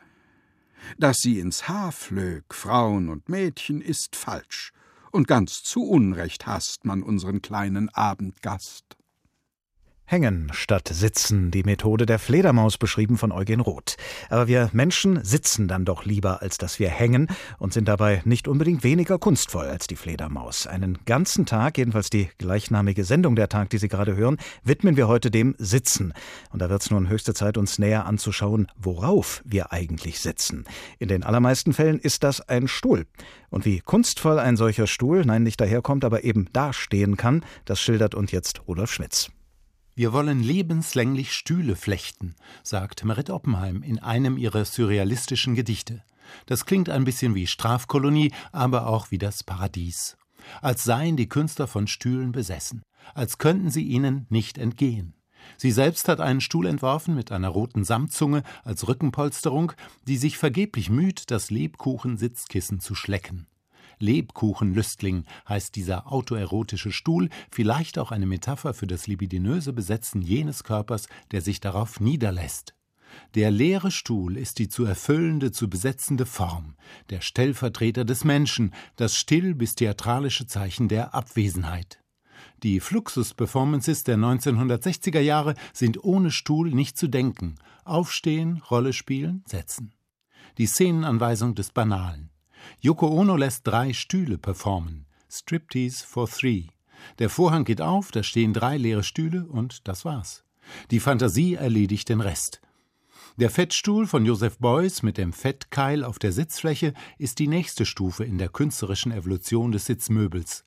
Dass sie ins Haar flög, Frauen und Mädchen, ist falsch, und ganz zu Unrecht hasst man unseren kleinen Abendgast. Hängen statt sitzen, die Methode der Fledermaus beschrieben von Eugen Roth. Aber wir Menschen sitzen dann doch lieber, als dass wir hängen und sind dabei nicht unbedingt weniger kunstvoll als die Fledermaus. Einen ganzen Tag, jedenfalls die gleichnamige Sendung der Tag, die Sie gerade hören, widmen wir heute dem Sitzen. Und da wird es nun höchste Zeit, uns näher anzuschauen, worauf wir eigentlich sitzen. In den allermeisten Fällen ist das ein Stuhl. Und wie kunstvoll ein solcher Stuhl, nein, nicht daherkommt, aber eben dastehen kann, das schildert uns jetzt Rudolf Schmitz. Wir wollen lebenslänglich Stühle flechten, sagt Merit Oppenheim in einem ihrer surrealistischen Gedichte. Das klingt ein bisschen wie Strafkolonie, aber auch wie das Paradies. Als seien die Künstler von Stühlen besessen, als könnten sie ihnen nicht entgehen. Sie selbst hat einen Stuhl entworfen mit einer roten Samtzunge als Rückenpolsterung, die sich vergeblich müht, das Lebkuchen-Sitzkissen zu schlecken. Lebkuchenlüstling heißt dieser autoerotische Stuhl, vielleicht auch eine Metapher für das libidinöse Besetzen jenes Körpers, der sich darauf niederlässt. Der leere Stuhl ist die zu erfüllende, zu besetzende Form, der Stellvertreter des Menschen, das still bis theatralische Zeichen der Abwesenheit. Die Fluxus-Performances der 1960er Jahre sind ohne Stuhl nicht zu denken. Aufstehen, Rolle spielen, setzen. Die Szenenanweisung des Banalen. Yoko Ono lässt drei Stühle performen. Striptease for Three. Der Vorhang geht auf, da stehen drei leere Stühle und das war's. Die Fantasie erledigt den Rest. Der Fettstuhl von Joseph Beuys mit dem Fettkeil auf der Sitzfläche ist die nächste Stufe in der künstlerischen Evolution des Sitzmöbels.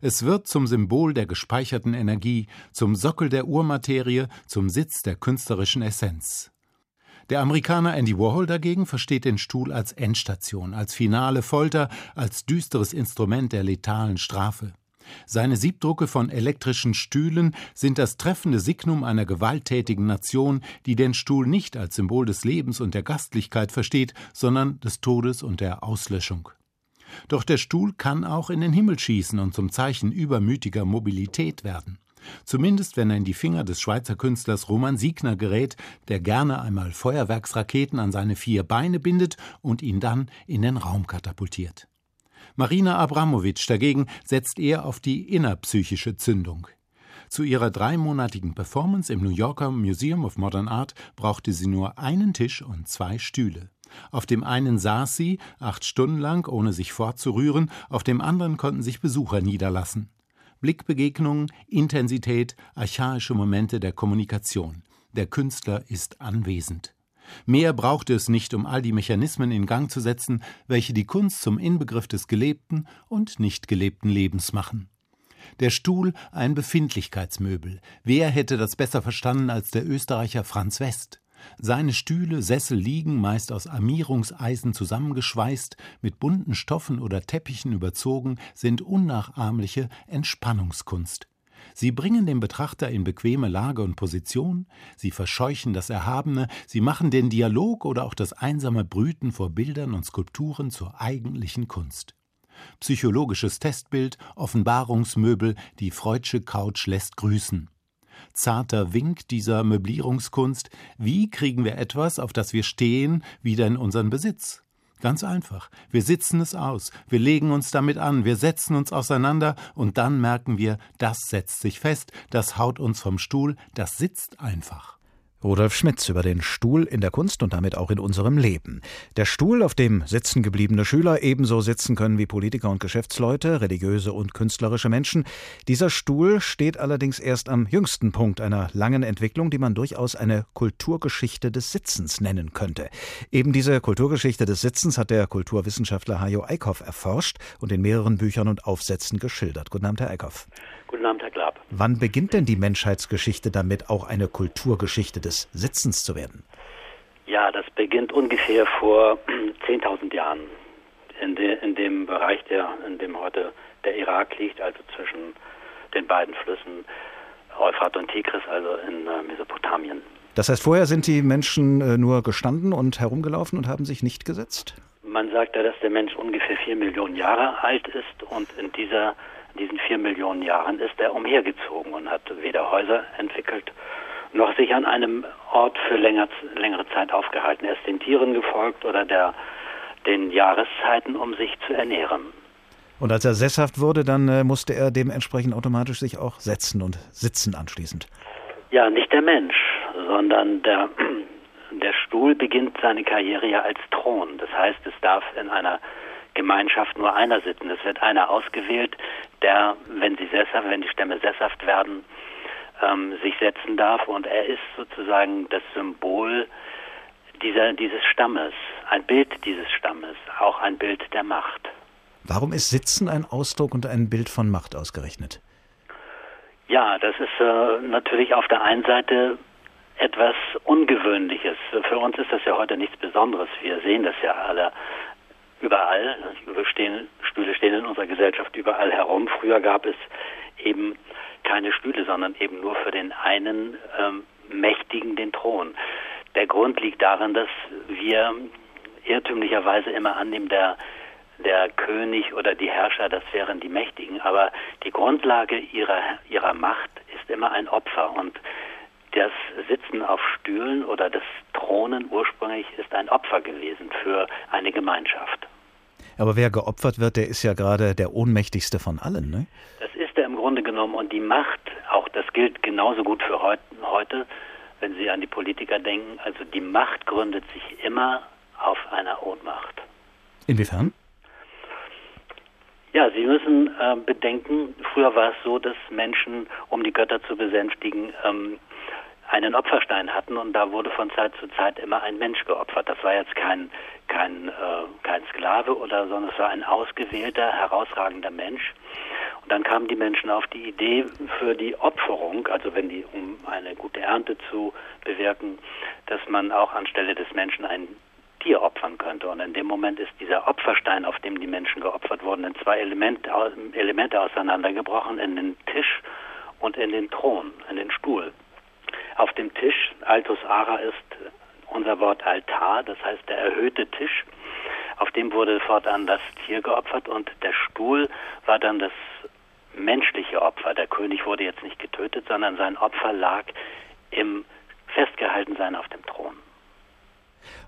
Es wird zum Symbol der gespeicherten Energie, zum Sockel der Urmaterie, zum Sitz der künstlerischen Essenz. Der Amerikaner Andy Warhol dagegen versteht den Stuhl als Endstation, als finale Folter, als düsteres Instrument der letalen Strafe. Seine Siebdrucke von elektrischen Stühlen sind das treffende Signum einer gewalttätigen Nation, die den Stuhl nicht als Symbol des Lebens und der Gastlichkeit versteht, sondern des Todes und der Auslöschung. Doch der Stuhl kann auch in den Himmel schießen und zum Zeichen übermütiger Mobilität werden. Zumindest wenn er in die Finger des Schweizer Künstlers Roman Siegner gerät, der gerne einmal Feuerwerksraketen an seine vier Beine bindet und ihn dann in den Raum katapultiert. Marina Abramowitsch dagegen setzt eher auf die innerpsychische Zündung. Zu ihrer dreimonatigen Performance im New Yorker Museum of Modern Art brauchte sie nur einen Tisch und zwei Stühle. Auf dem einen saß sie, acht Stunden lang, ohne sich fortzurühren, auf dem anderen konnten sich Besucher niederlassen. Blickbegegnungen, Intensität, archaische Momente der Kommunikation. Der Künstler ist anwesend. Mehr brauchte es nicht, um all die Mechanismen in Gang zu setzen, welche die Kunst zum Inbegriff des gelebten und nicht gelebten Lebens machen. Der Stuhl ein Befindlichkeitsmöbel. Wer hätte das besser verstanden als der Österreicher Franz West? Seine Stühle, Sessel liegen, meist aus Armierungseisen zusammengeschweißt, mit bunten Stoffen oder Teppichen überzogen, sind unnachahmliche Entspannungskunst. Sie bringen den Betrachter in bequeme Lage und Position, sie verscheuchen das Erhabene, sie machen den Dialog oder auch das einsame Brüten vor Bildern und Skulpturen zur eigentlichen Kunst. Psychologisches Testbild, Offenbarungsmöbel, die Freudsche Couch lässt grüßen. Zarter Wink dieser Möblierungskunst, wie kriegen wir etwas, auf das wir stehen, wieder in unseren Besitz? Ganz einfach. Wir sitzen es aus, wir legen uns damit an, wir setzen uns auseinander und dann merken wir, das setzt sich fest, das haut uns vom Stuhl, das sitzt einfach. Rudolf Schmitz über den Stuhl in der Kunst und damit auch in unserem Leben. Der Stuhl, auf dem sitzen gebliebene Schüler ebenso sitzen können wie Politiker und Geschäftsleute, religiöse und künstlerische Menschen. Dieser Stuhl steht allerdings erst am jüngsten Punkt einer langen Entwicklung, die man durchaus eine Kulturgeschichte des Sitzens nennen könnte. Eben diese Kulturgeschichte des Sitzens hat der Kulturwissenschaftler Hajo Eickhoff erforscht und in mehreren Büchern und Aufsätzen geschildert. Guten Abend, Herr Eickhoff. Guten Abend, Herr Glab. Wann beginnt denn die Menschheitsgeschichte damit, auch eine Kulturgeschichte des Sitzens zu werden? Ja, das beginnt ungefähr vor 10.000 Jahren in, de, in, dem Bereich, der, in dem heute der Irak liegt, also zwischen den beiden Flüssen Euphrat und Tigris, also in äh, Mesopotamien. Das heißt, vorher sind die Menschen äh, nur gestanden und herumgelaufen und haben sich nicht gesetzt? Man sagt ja, dass der Mensch ungefähr vier Millionen Jahre alt ist und in dieser in diesen vier Millionen Jahren ist er umhergezogen und hat weder Häuser entwickelt, noch sich an einem Ort für länger, längere Zeit aufgehalten. Er ist den Tieren gefolgt oder der, den Jahreszeiten, um sich zu ernähren. Und als er sesshaft wurde, dann äh, musste er dementsprechend automatisch sich auch setzen und sitzen anschließend. Ja, nicht der Mensch, sondern der, der Stuhl beginnt seine Karriere ja als Thron. Das heißt, es darf in einer Gemeinschaft nur einer sitzen. Es wird einer ausgewählt, der, wenn sie sesshaft, wenn die Stämme sesshaft werden, ähm, sich setzen darf. Und er ist sozusagen das Symbol dieser, dieses Stammes, ein Bild dieses Stammes, auch ein Bild der Macht. Warum ist Sitzen ein Ausdruck und ein Bild von Macht ausgerechnet? Ja, das ist äh, natürlich auf der einen Seite etwas Ungewöhnliches. Für uns ist das ja heute nichts Besonderes. Wir sehen das ja alle überall. Stehen, Stühle stehen in unserer Gesellschaft überall herum. Früher gab es eben keine Stühle, sondern eben nur für den einen ähm, Mächtigen den Thron. Der Grund liegt darin, dass wir irrtümlicherweise immer annehmen, der, der König oder die Herrscher, das wären die Mächtigen. Aber die Grundlage ihrer, ihrer Macht ist immer ein Opfer. Und das Sitzen auf Stühlen oder das Thronen ursprünglich ist ein Opfer gewesen für eine Gemeinschaft. Aber wer geopfert wird, der ist ja gerade der ohnmächtigste von allen, ne? Das ist er im Grunde genommen. Und die Macht, auch das gilt genauso gut für heute, wenn Sie an die Politiker denken. Also die Macht gründet sich immer auf einer Ohnmacht. Inwiefern? Ja, Sie müssen äh, bedenken, früher war es so, dass Menschen, um die Götter zu besänftigen, ähm, einen Opferstein hatten und da wurde von Zeit zu Zeit immer ein Mensch geopfert. Das war jetzt kein, kein, äh, kein Sklave oder, sondern es war ein ausgewählter, herausragender Mensch. Und dann kamen die Menschen auf die Idee für die Opferung, also wenn die, um eine gute Ernte zu bewirken, dass man auch anstelle des Menschen ein Tier opfern könnte. Und in dem Moment ist dieser Opferstein, auf dem die Menschen geopfert wurden, in zwei Elemente, Elemente auseinandergebrochen, in den Tisch und in den Thron, in den Stuhl. Auf dem Tisch, Altus Ara ist unser Wort Altar, das heißt der erhöhte Tisch. Auf dem wurde fortan das Tier geopfert und der Stuhl war dann das menschliche Opfer. Der König wurde jetzt nicht getötet, sondern sein Opfer lag im Festgehaltensein auf dem Thron.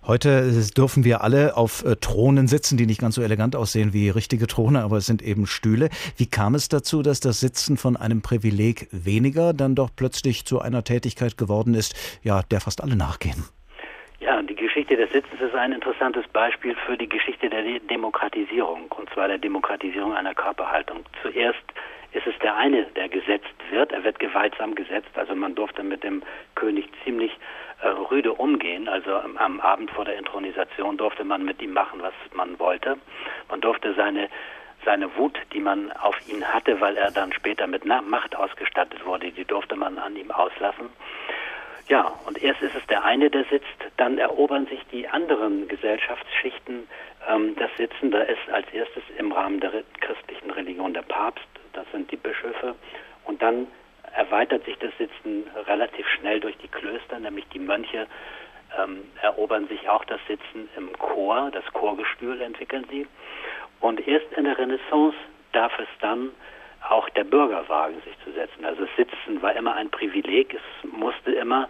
Heute dürfen wir alle auf äh, Thronen sitzen, die nicht ganz so elegant aussehen wie richtige Throne, aber es sind eben Stühle. Wie kam es dazu, dass das Sitzen von einem Privileg weniger dann doch plötzlich zu einer Tätigkeit geworden ist, ja, der fast alle nachgehen? Ja, die Geschichte des Sitzens ist ein interessantes Beispiel für die Geschichte der Demokratisierung, und zwar der Demokratisierung einer Körperhaltung. Zuerst ist es der eine, der gesetzt wird. Er wird gewaltsam gesetzt. Also man durfte mit dem König ziemlich äh, rüde umgehen. Also am, Abend vor der Inthronisation durfte man mit ihm machen, was man wollte. Man durfte seine seine Wut, die man auf ihn hatte, weil er dann später mit Macht ausgestattet wurde, die durfte man an ihm auslassen. Ja, und erst ist es der eine, der sitzt, dann erobern sich die anderen Gesellschaftsschichten ähm, das Sitzen. Da ist als erstes im Rahmen der christlichen Religion der Papst, das sind die Bischöfe. Und dann erweitert sich das Sitzen relativ schnell durch die Klöster, nämlich die Mönche ähm, erobern sich auch das Sitzen im Chor, das Chorgestühl entwickeln sie. Und erst in der Renaissance darf es dann auch der Bürger wagen, sich zu setzen. Also Sitzen war immer ein Privileg, es musste immer,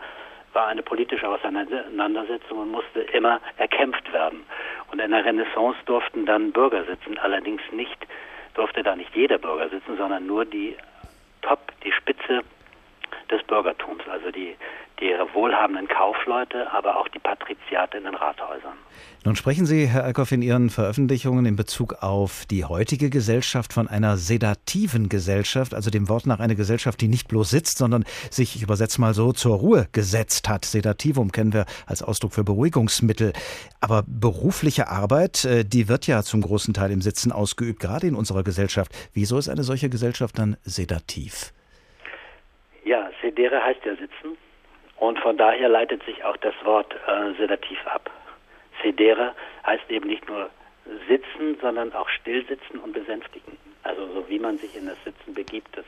war eine politische Auseinandersetzung und musste immer erkämpft werden. Und in der Renaissance durften dann Bürger sitzen, allerdings nicht durfte da nicht jeder Bürger sitzen, sondern nur die Top, die Spitze des Bürgertums, also die, die wohlhabenden Kaufleute, aber auch die Patriziate in den Rathäusern. Nun sprechen Sie, Herr Alkoff, in Ihren Veröffentlichungen in Bezug auf die heutige Gesellschaft von einer sedativen Gesellschaft, also dem Wort nach eine Gesellschaft, die nicht bloß sitzt, sondern sich, ich übersetze mal so, zur Ruhe gesetzt hat. Sedativum kennen wir als Ausdruck für Beruhigungsmittel. Aber berufliche Arbeit, äh, die wird ja zum großen Teil im Sitzen ausgeübt, gerade in unserer Gesellschaft. Wieso ist eine solche Gesellschaft dann sedativ? Ja, sedere heißt ja sitzen und von daher leitet sich auch das Wort äh, sedativ ab. Sedere heißt eben nicht nur sitzen, sondern auch stillsitzen und besänftigen. Also so wie man sich in das Sitzen begibt, das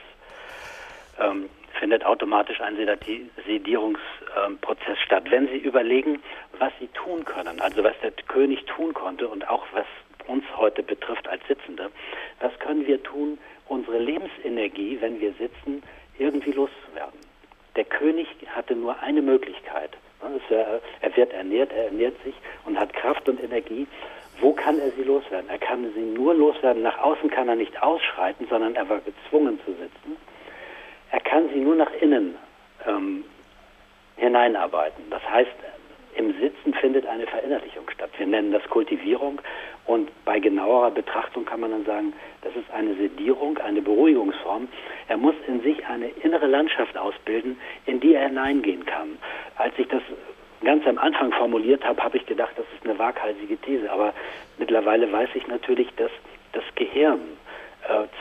ähm, findet automatisch ein Sedierungsprozess ähm, statt. Wenn Sie überlegen, was Sie tun können, also was der König tun konnte und auch was uns heute betrifft als Sitzende, was können wir tun, unsere Lebensenergie, wenn wir sitzen, irgendwie loszuwerden. Der König hatte nur eine Möglichkeit. Er wird ernährt, er ernährt sich und hat Kraft und Energie. Wo kann er sie loswerden? Er kann sie nur loswerden. Nach außen kann er nicht ausschreiten, sondern er war gezwungen zu sitzen. Er kann sie nur nach innen ähm, hineinarbeiten. Das heißt, im Sitzen findet eine Verinnerlichung statt. Wir nennen das Kultivierung und bei genauerer Betrachtung kann man dann sagen, das ist eine Sedierung, eine Beruhigungsform. Er muss in sich eine innere Landschaft ausbilden, in die er hineingehen kann. Als ich das ganz am Anfang formuliert habe, habe ich gedacht, das ist eine waghalsige These. Aber mittlerweile weiß ich natürlich, dass das Gehirn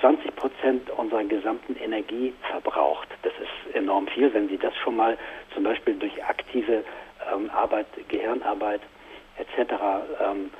20 äh, Prozent unserer gesamten Energie verbraucht. Das ist enorm viel, wenn Sie das schon mal zum Beispiel durch aktive ähm, Arbeit, Gehirnarbeit etc. Ähm,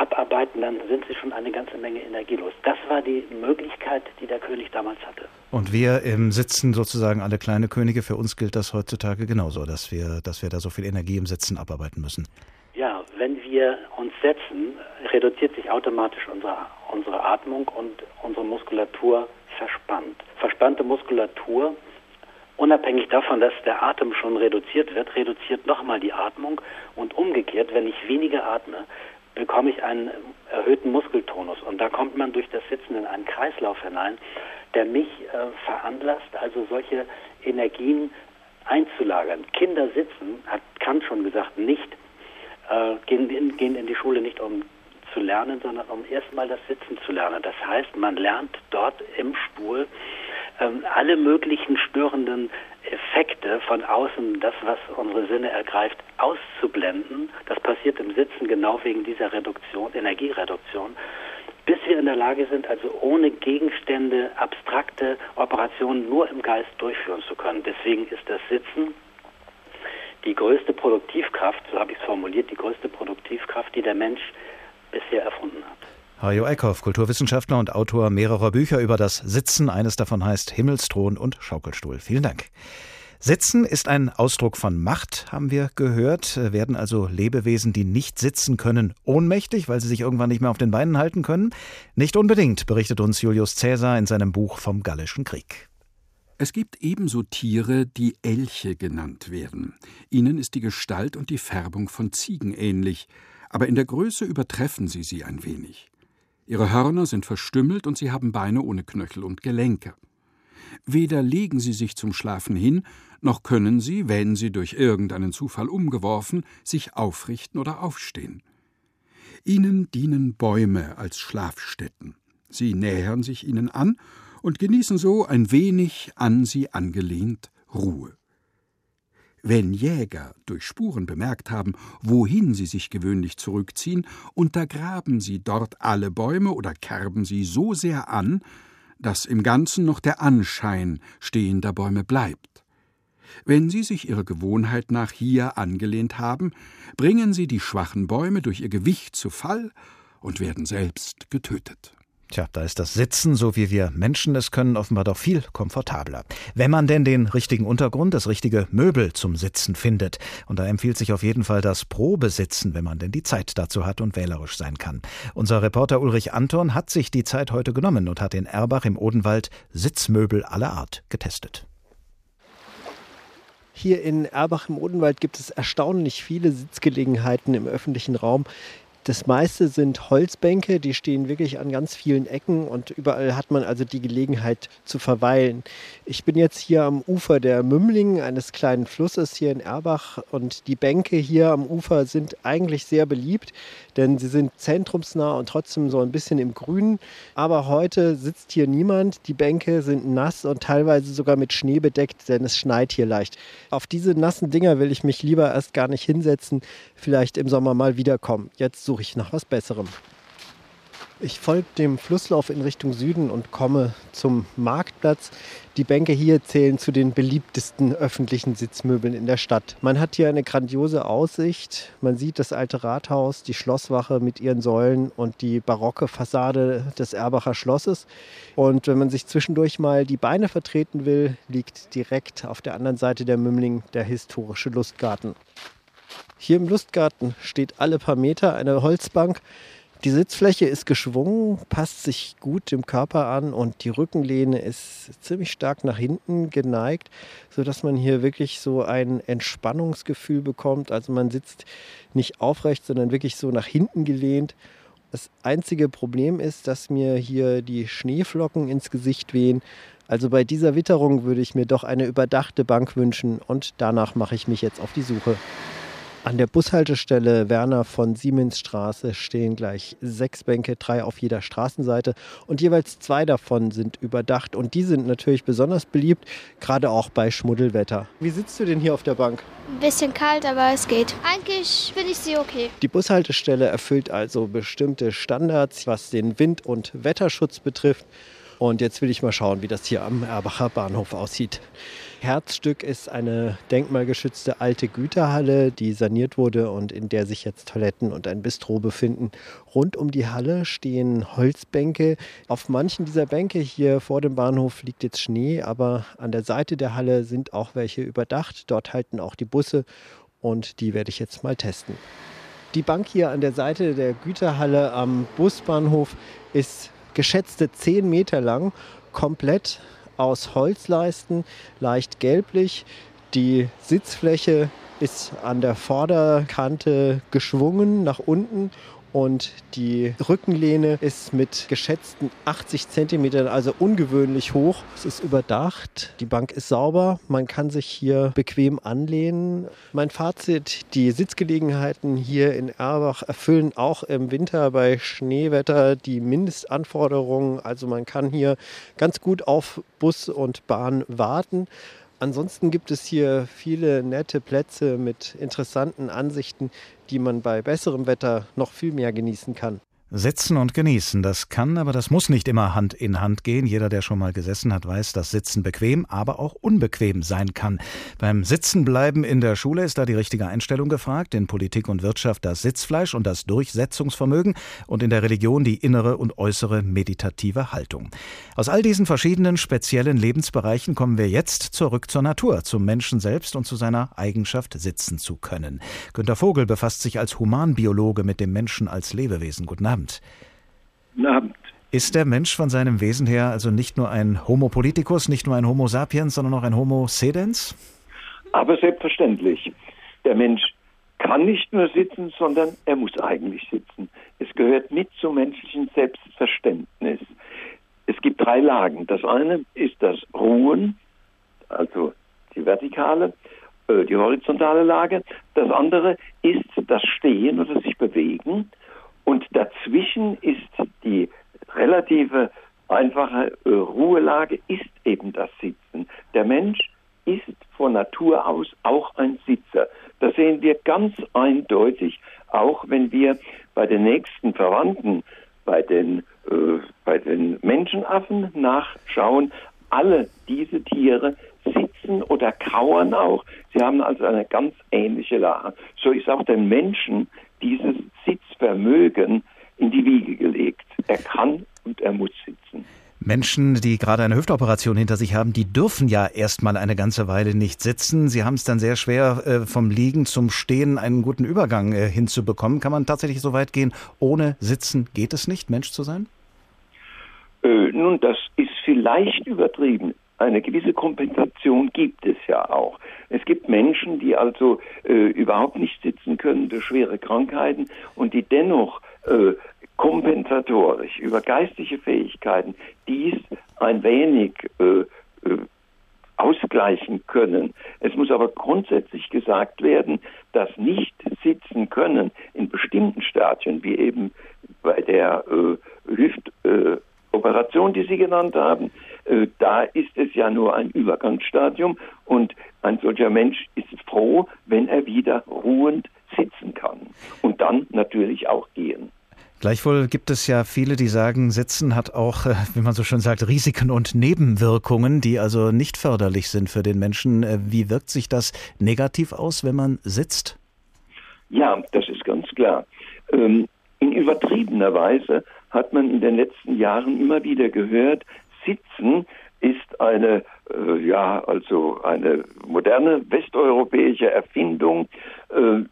abarbeiten, dann sind sie schon eine ganze Menge Energie los. Das war die Möglichkeit, die der König damals hatte. Und wir ähm, sitzen sozusagen alle kleine Könige. Für uns gilt das heutzutage genauso, dass wir, dass wir da so viel Energie im Sitzen abarbeiten müssen. Ja, wenn wir uns setzen, reduziert sich automatisch unsere, unsere Atmung und unsere Muskulatur verspannt. Verspannte Muskulatur Unabhängig davon, dass der Atem schon reduziert wird, reduziert nochmal die Atmung und umgekehrt, wenn ich weniger atme, bekomme ich einen erhöhten Muskeltonus und da kommt man durch das Sitzen in einen Kreislauf hinein, der mich äh, veranlasst, also solche Energien einzulagern. Kinder sitzen, hat Kant schon gesagt, nicht, äh, gehen, in, gehen in die Schule nicht um zu lernen, sondern um erstmal das Sitzen zu lernen. Das heißt, man lernt dort im Stuhl ähm, alle möglichen störenden Effekte von außen, das, was unsere Sinne ergreift, auszublenden. Das passiert im Sitzen genau wegen dieser Reduktion, Energiereduktion, bis wir in der Lage sind, also ohne Gegenstände, abstrakte Operationen nur im Geist durchführen zu können. Deswegen ist das Sitzen die größte Produktivkraft, so habe ich es formuliert, die größte Produktivkraft, die der Mensch bisher erfunden hat. Hajo Eckhoff, Kulturwissenschaftler und Autor mehrerer Bücher über das Sitzen. Eines davon heißt Himmelsthron und Schaukelstuhl. Vielen Dank. Sitzen ist ein Ausdruck von Macht, haben wir gehört. Werden also Lebewesen, die nicht sitzen können, ohnmächtig, weil sie sich irgendwann nicht mehr auf den Beinen halten können? Nicht unbedingt, berichtet uns Julius Caesar in seinem Buch vom Gallischen Krieg. Es gibt ebenso Tiere, die Elche genannt werden. Ihnen ist die Gestalt und die Färbung von Ziegen ähnlich, aber in der Größe übertreffen sie sie ein wenig. Ihre Hörner sind verstümmelt und sie haben Beine ohne Knöchel und Gelenke. Weder legen sie sich zum Schlafen hin, noch können sie, wenn sie durch irgendeinen Zufall umgeworfen, sich aufrichten oder aufstehen. Ihnen dienen Bäume als Schlafstätten. Sie nähern sich ihnen an und genießen so ein wenig an sie angelehnt Ruhe. Wenn Jäger durch Spuren bemerkt haben, wohin sie sich gewöhnlich zurückziehen, untergraben sie dort alle Bäume oder kerben sie so sehr an, dass im Ganzen noch der Anschein stehender Bäume bleibt. Wenn sie sich ihrer Gewohnheit nach hier angelehnt haben, bringen sie die schwachen Bäume durch ihr Gewicht zu Fall und werden selbst getötet. Tja, da ist das Sitzen, so wie wir Menschen es können, offenbar doch viel komfortabler. Wenn man denn den richtigen Untergrund, das richtige Möbel zum Sitzen findet. Und da empfiehlt sich auf jeden Fall das Probesitzen, wenn man denn die Zeit dazu hat und wählerisch sein kann. Unser Reporter Ulrich Anton hat sich die Zeit heute genommen und hat in Erbach im Odenwald Sitzmöbel aller Art getestet. Hier in Erbach im Odenwald gibt es erstaunlich viele Sitzgelegenheiten im öffentlichen Raum. Das meiste sind Holzbänke, die stehen wirklich an ganz vielen Ecken und überall hat man also die Gelegenheit zu verweilen. Ich bin jetzt hier am Ufer der Mümling, eines kleinen Flusses hier in Erbach und die Bänke hier am Ufer sind eigentlich sehr beliebt, denn sie sind zentrumsnah und trotzdem so ein bisschen im Grünen. Aber heute sitzt hier niemand, die Bänke sind nass und teilweise sogar mit Schnee bedeckt, denn es schneit hier leicht. Auf diese nassen Dinger will ich mich lieber erst gar nicht hinsetzen, vielleicht im Sommer mal wiederkommen. Jetzt suche ich nach was Besserem. Ich folge dem Flusslauf in Richtung Süden und komme zum Marktplatz. Die Bänke hier zählen zu den beliebtesten öffentlichen Sitzmöbeln in der Stadt. Man hat hier eine grandiose Aussicht. Man sieht das alte Rathaus, die Schlosswache mit ihren Säulen und die barocke Fassade des Erbacher Schlosses. Und wenn man sich zwischendurch mal die Beine vertreten will, liegt direkt auf der anderen Seite der Mümling der historische Lustgarten. Hier im Lustgarten steht alle paar Meter eine Holzbank. Die Sitzfläche ist geschwungen, passt sich gut dem Körper an und die Rückenlehne ist ziemlich stark nach hinten geneigt, sodass man hier wirklich so ein Entspannungsgefühl bekommt. Also man sitzt nicht aufrecht, sondern wirklich so nach hinten gelehnt. Das einzige Problem ist, dass mir hier die Schneeflocken ins Gesicht wehen. Also bei dieser Witterung würde ich mir doch eine überdachte Bank wünschen und danach mache ich mich jetzt auf die Suche. An der Bushaltestelle Werner von Siemensstraße stehen gleich sechs Bänke, drei auf jeder Straßenseite und jeweils zwei davon sind überdacht und die sind natürlich besonders beliebt, gerade auch bei Schmuddelwetter. Wie sitzt du denn hier auf der Bank? Ein bisschen kalt, aber es geht. Eigentlich finde ich sie okay. Die Bushaltestelle erfüllt also bestimmte Standards, was den Wind- und Wetterschutz betrifft. Und jetzt will ich mal schauen, wie das hier am Erbacher Bahnhof aussieht. Herzstück ist eine denkmalgeschützte alte Güterhalle, die saniert wurde und in der sich jetzt Toiletten und ein Bistro befinden. Rund um die Halle stehen Holzbänke. Auf manchen dieser Bänke hier vor dem Bahnhof liegt jetzt Schnee, aber an der Seite der Halle sind auch welche überdacht. Dort halten auch die Busse und die werde ich jetzt mal testen. Die Bank hier an der Seite der Güterhalle am Busbahnhof ist geschätzte 10 Meter lang, komplett aus Holzleisten, leicht gelblich. Die Sitzfläche ist an der Vorderkante geschwungen nach unten und die Rückenlehne ist mit geschätzten 80 cm, also ungewöhnlich hoch. Es ist überdacht, die Bank ist sauber, man kann sich hier bequem anlehnen. Mein Fazit, die Sitzgelegenheiten hier in Erbach erfüllen auch im Winter bei Schneewetter die Mindestanforderungen. Also man kann hier ganz gut auf Bus und Bahn warten. Ansonsten gibt es hier viele nette Plätze mit interessanten Ansichten, die man bei besserem Wetter noch viel mehr genießen kann. Sitzen und genießen, das kann, aber das muss nicht immer Hand in Hand gehen. Jeder, der schon mal gesessen hat, weiß, dass Sitzen bequem, aber auch unbequem sein kann. Beim Sitzenbleiben in der Schule ist da die richtige Einstellung gefragt, in Politik und Wirtschaft das Sitzfleisch und das Durchsetzungsvermögen und in der Religion die innere und äußere meditative Haltung. Aus all diesen verschiedenen speziellen Lebensbereichen kommen wir jetzt zurück zur Natur, zum Menschen selbst und zu seiner Eigenschaft, sitzen zu können. Günter Vogel befasst sich als Humanbiologe mit dem Menschen als Lebewesen. Guten Abend. Abend. Guten Abend. Ist der Mensch von seinem Wesen her also nicht nur ein Homo politicus, nicht nur ein Homo sapiens, sondern auch ein Homo sedens? Aber selbstverständlich. Der Mensch kann nicht nur sitzen, sondern er muss eigentlich sitzen. Es gehört mit zum menschlichen Selbstverständnis. Es gibt drei Lagen. Das eine ist das Ruhen, also die vertikale, äh, die horizontale Lage. Das andere ist das Stehen oder sich bewegen. Und dazwischen ist die relative einfache äh, Ruhelage, ist eben das Sitzen. Der Mensch ist von Natur aus auch ein Sitzer. Das sehen wir ganz eindeutig, auch wenn wir bei den nächsten Verwandten, bei den, äh, bei den Menschenaffen nachschauen. Alle diese Tiere sitzen oder kauern auch. Sie haben also eine ganz ähnliche Lage. So ist auch den Menschen dieses Sitzvermögen in die Wiege gelegt. Er kann und er muss sitzen. Menschen, die gerade eine Hüftoperation hinter sich haben, die dürfen ja erstmal eine ganze Weile nicht sitzen. Sie haben es dann sehr schwer, äh, vom Liegen zum Stehen einen guten Übergang äh, hinzubekommen. Kann man tatsächlich so weit gehen, ohne Sitzen geht es nicht, Mensch zu sein? Äh, nun, das ist vielleicht übertrieben eine gewisse Kompensation gibt es ja auch. Es gibt Menschen, die also äh, überhaupt nicht sitzen können durch schwere Krankheiten und die dennoch äh, kompensatorisch über geistige Fähigkeiten dies ein wenig äh, äh ausgleichen können. Es muss aber grundsätzlich gesagt werden, dass nicht sitzen können in bestimmten Stadien, wie eben bei der äh, Hüftoperation, die Sie genannt haben, äh, da ist es ja nur ein Übergangsstadium und ein solcher Mensch ist froh, wenn er wieder ruhend sitzen kann und dann natürlich auch gehen. Gleichwohl gibt es ja viele, die sagen, Sitzen hat auch, äh, wie man so schön sagt, Risiken und Nebenwirkungen, die also nicht förderlich sind für den Menschen. Äh, wie wirkt sich das negativ aus, wenn man sitzt? Ja, das ist ganz klar. Ähm, in übertriebener Weise hat man in den letzten Jahren immer wieder gehört, Sitzen ist eine, äh, ja, also eine moderne westeuropäische Erfindung. Äh,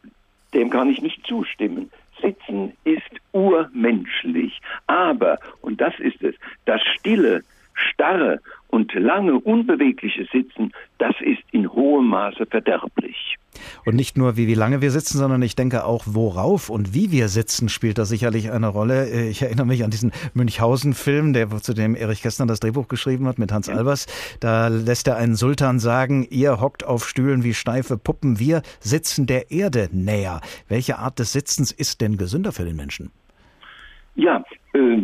dem kann ich nicht zustimmen. Sitzen ist urmenschlich. Aber, und das ist es, das stille, starre und lange unbewegliche Sitzen, das ist in hohem Maße verderblich. Und nicht nur, wie, wie lange wir sitzen, sondern ich denke auch, worauf und wie wir sitzen, spielt da sicherlich eine Rolle. Äh, ich erinnere mich an diesen Münchhausen-Film, der zu dem Erich Kästner das Drehbuch geschrieben hat mit Hans Albers. Da lässt er einen Sultan sagen, ihr hockt auf Stühlen wie steife Puppen, wir sitzen der Erde näher. Welche Art des Sitzens ist denn gesünder für den Menschen? Ja, äh,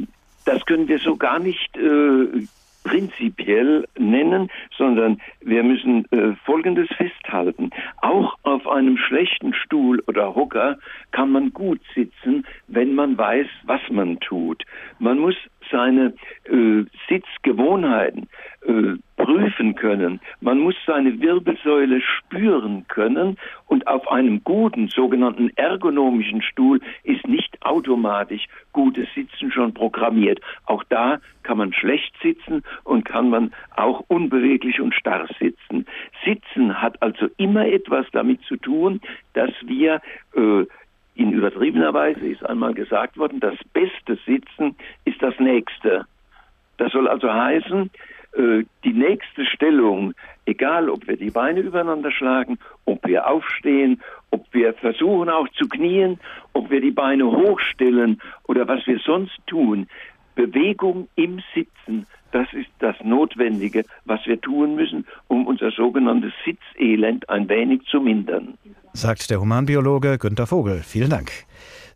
das können wir so gar nicht äh, prinzipiell nennen, sondern wir müssen äh, Folgendes festhalten. Auch auf einem schlechten Stuhl oder Hocker kann man gut sitzen, wenn man weiß, was man tut. Man muss seine äh, Sitzgewohnheiten äh, prüfen können. Man muss seine Wirbelsäule spüren können und auf einem guten sogenannten ergonomischen Stuhl ist nicht automatisch gutes Sitzen schon programmiert. Auch da kann man schlecht sitzen und kann man auch unbeweglich und starr sitzen. Sitzen hat also immer etwas damit zu tun, dass wir äh, in übertriebener Weise ist einmal gesagt worden, das beste Sitzen ist das nächste. Das soll also heißen, die nächste Stellung, egal ob wir die Beine übereinander schlagen, ob wir aufstehen, ob wir versuchen auch zu knien, ob wir die Beine hochstellen oder was wir sonst tun, Bewegung im Sitzen, das ist das Notwendige, was wir tun müssen, um unser sogenanntes Sitzelend ein wenig zu mindern. Sagt der Humanbiologe Günter Vogel. Vielen Dank.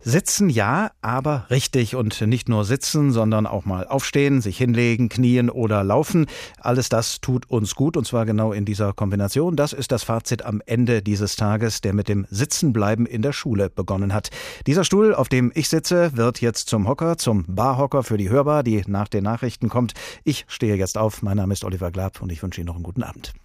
Sitzen ja, aber richtig und nicht nur sitzen, sondern auch mal aufstehen, sich hinlegen, knien oder laufen. Alles das tut uns gut und zwar genau in dieser Kombination. Das ist das Fazit am Ende dieses Tages, der mit dem Sitzenbleiben in der Schule begonnen hat. Dieser Stuhl, auf dem ich sitze, wird jetzt zum Hocker, zum Barhocker für die Hörbar, die nach den Nachrichten kommt. Ich stehe jetzt auf. Mein Name ist Oliver Glab und ich wünsche Ihnen noch einen guten Abend.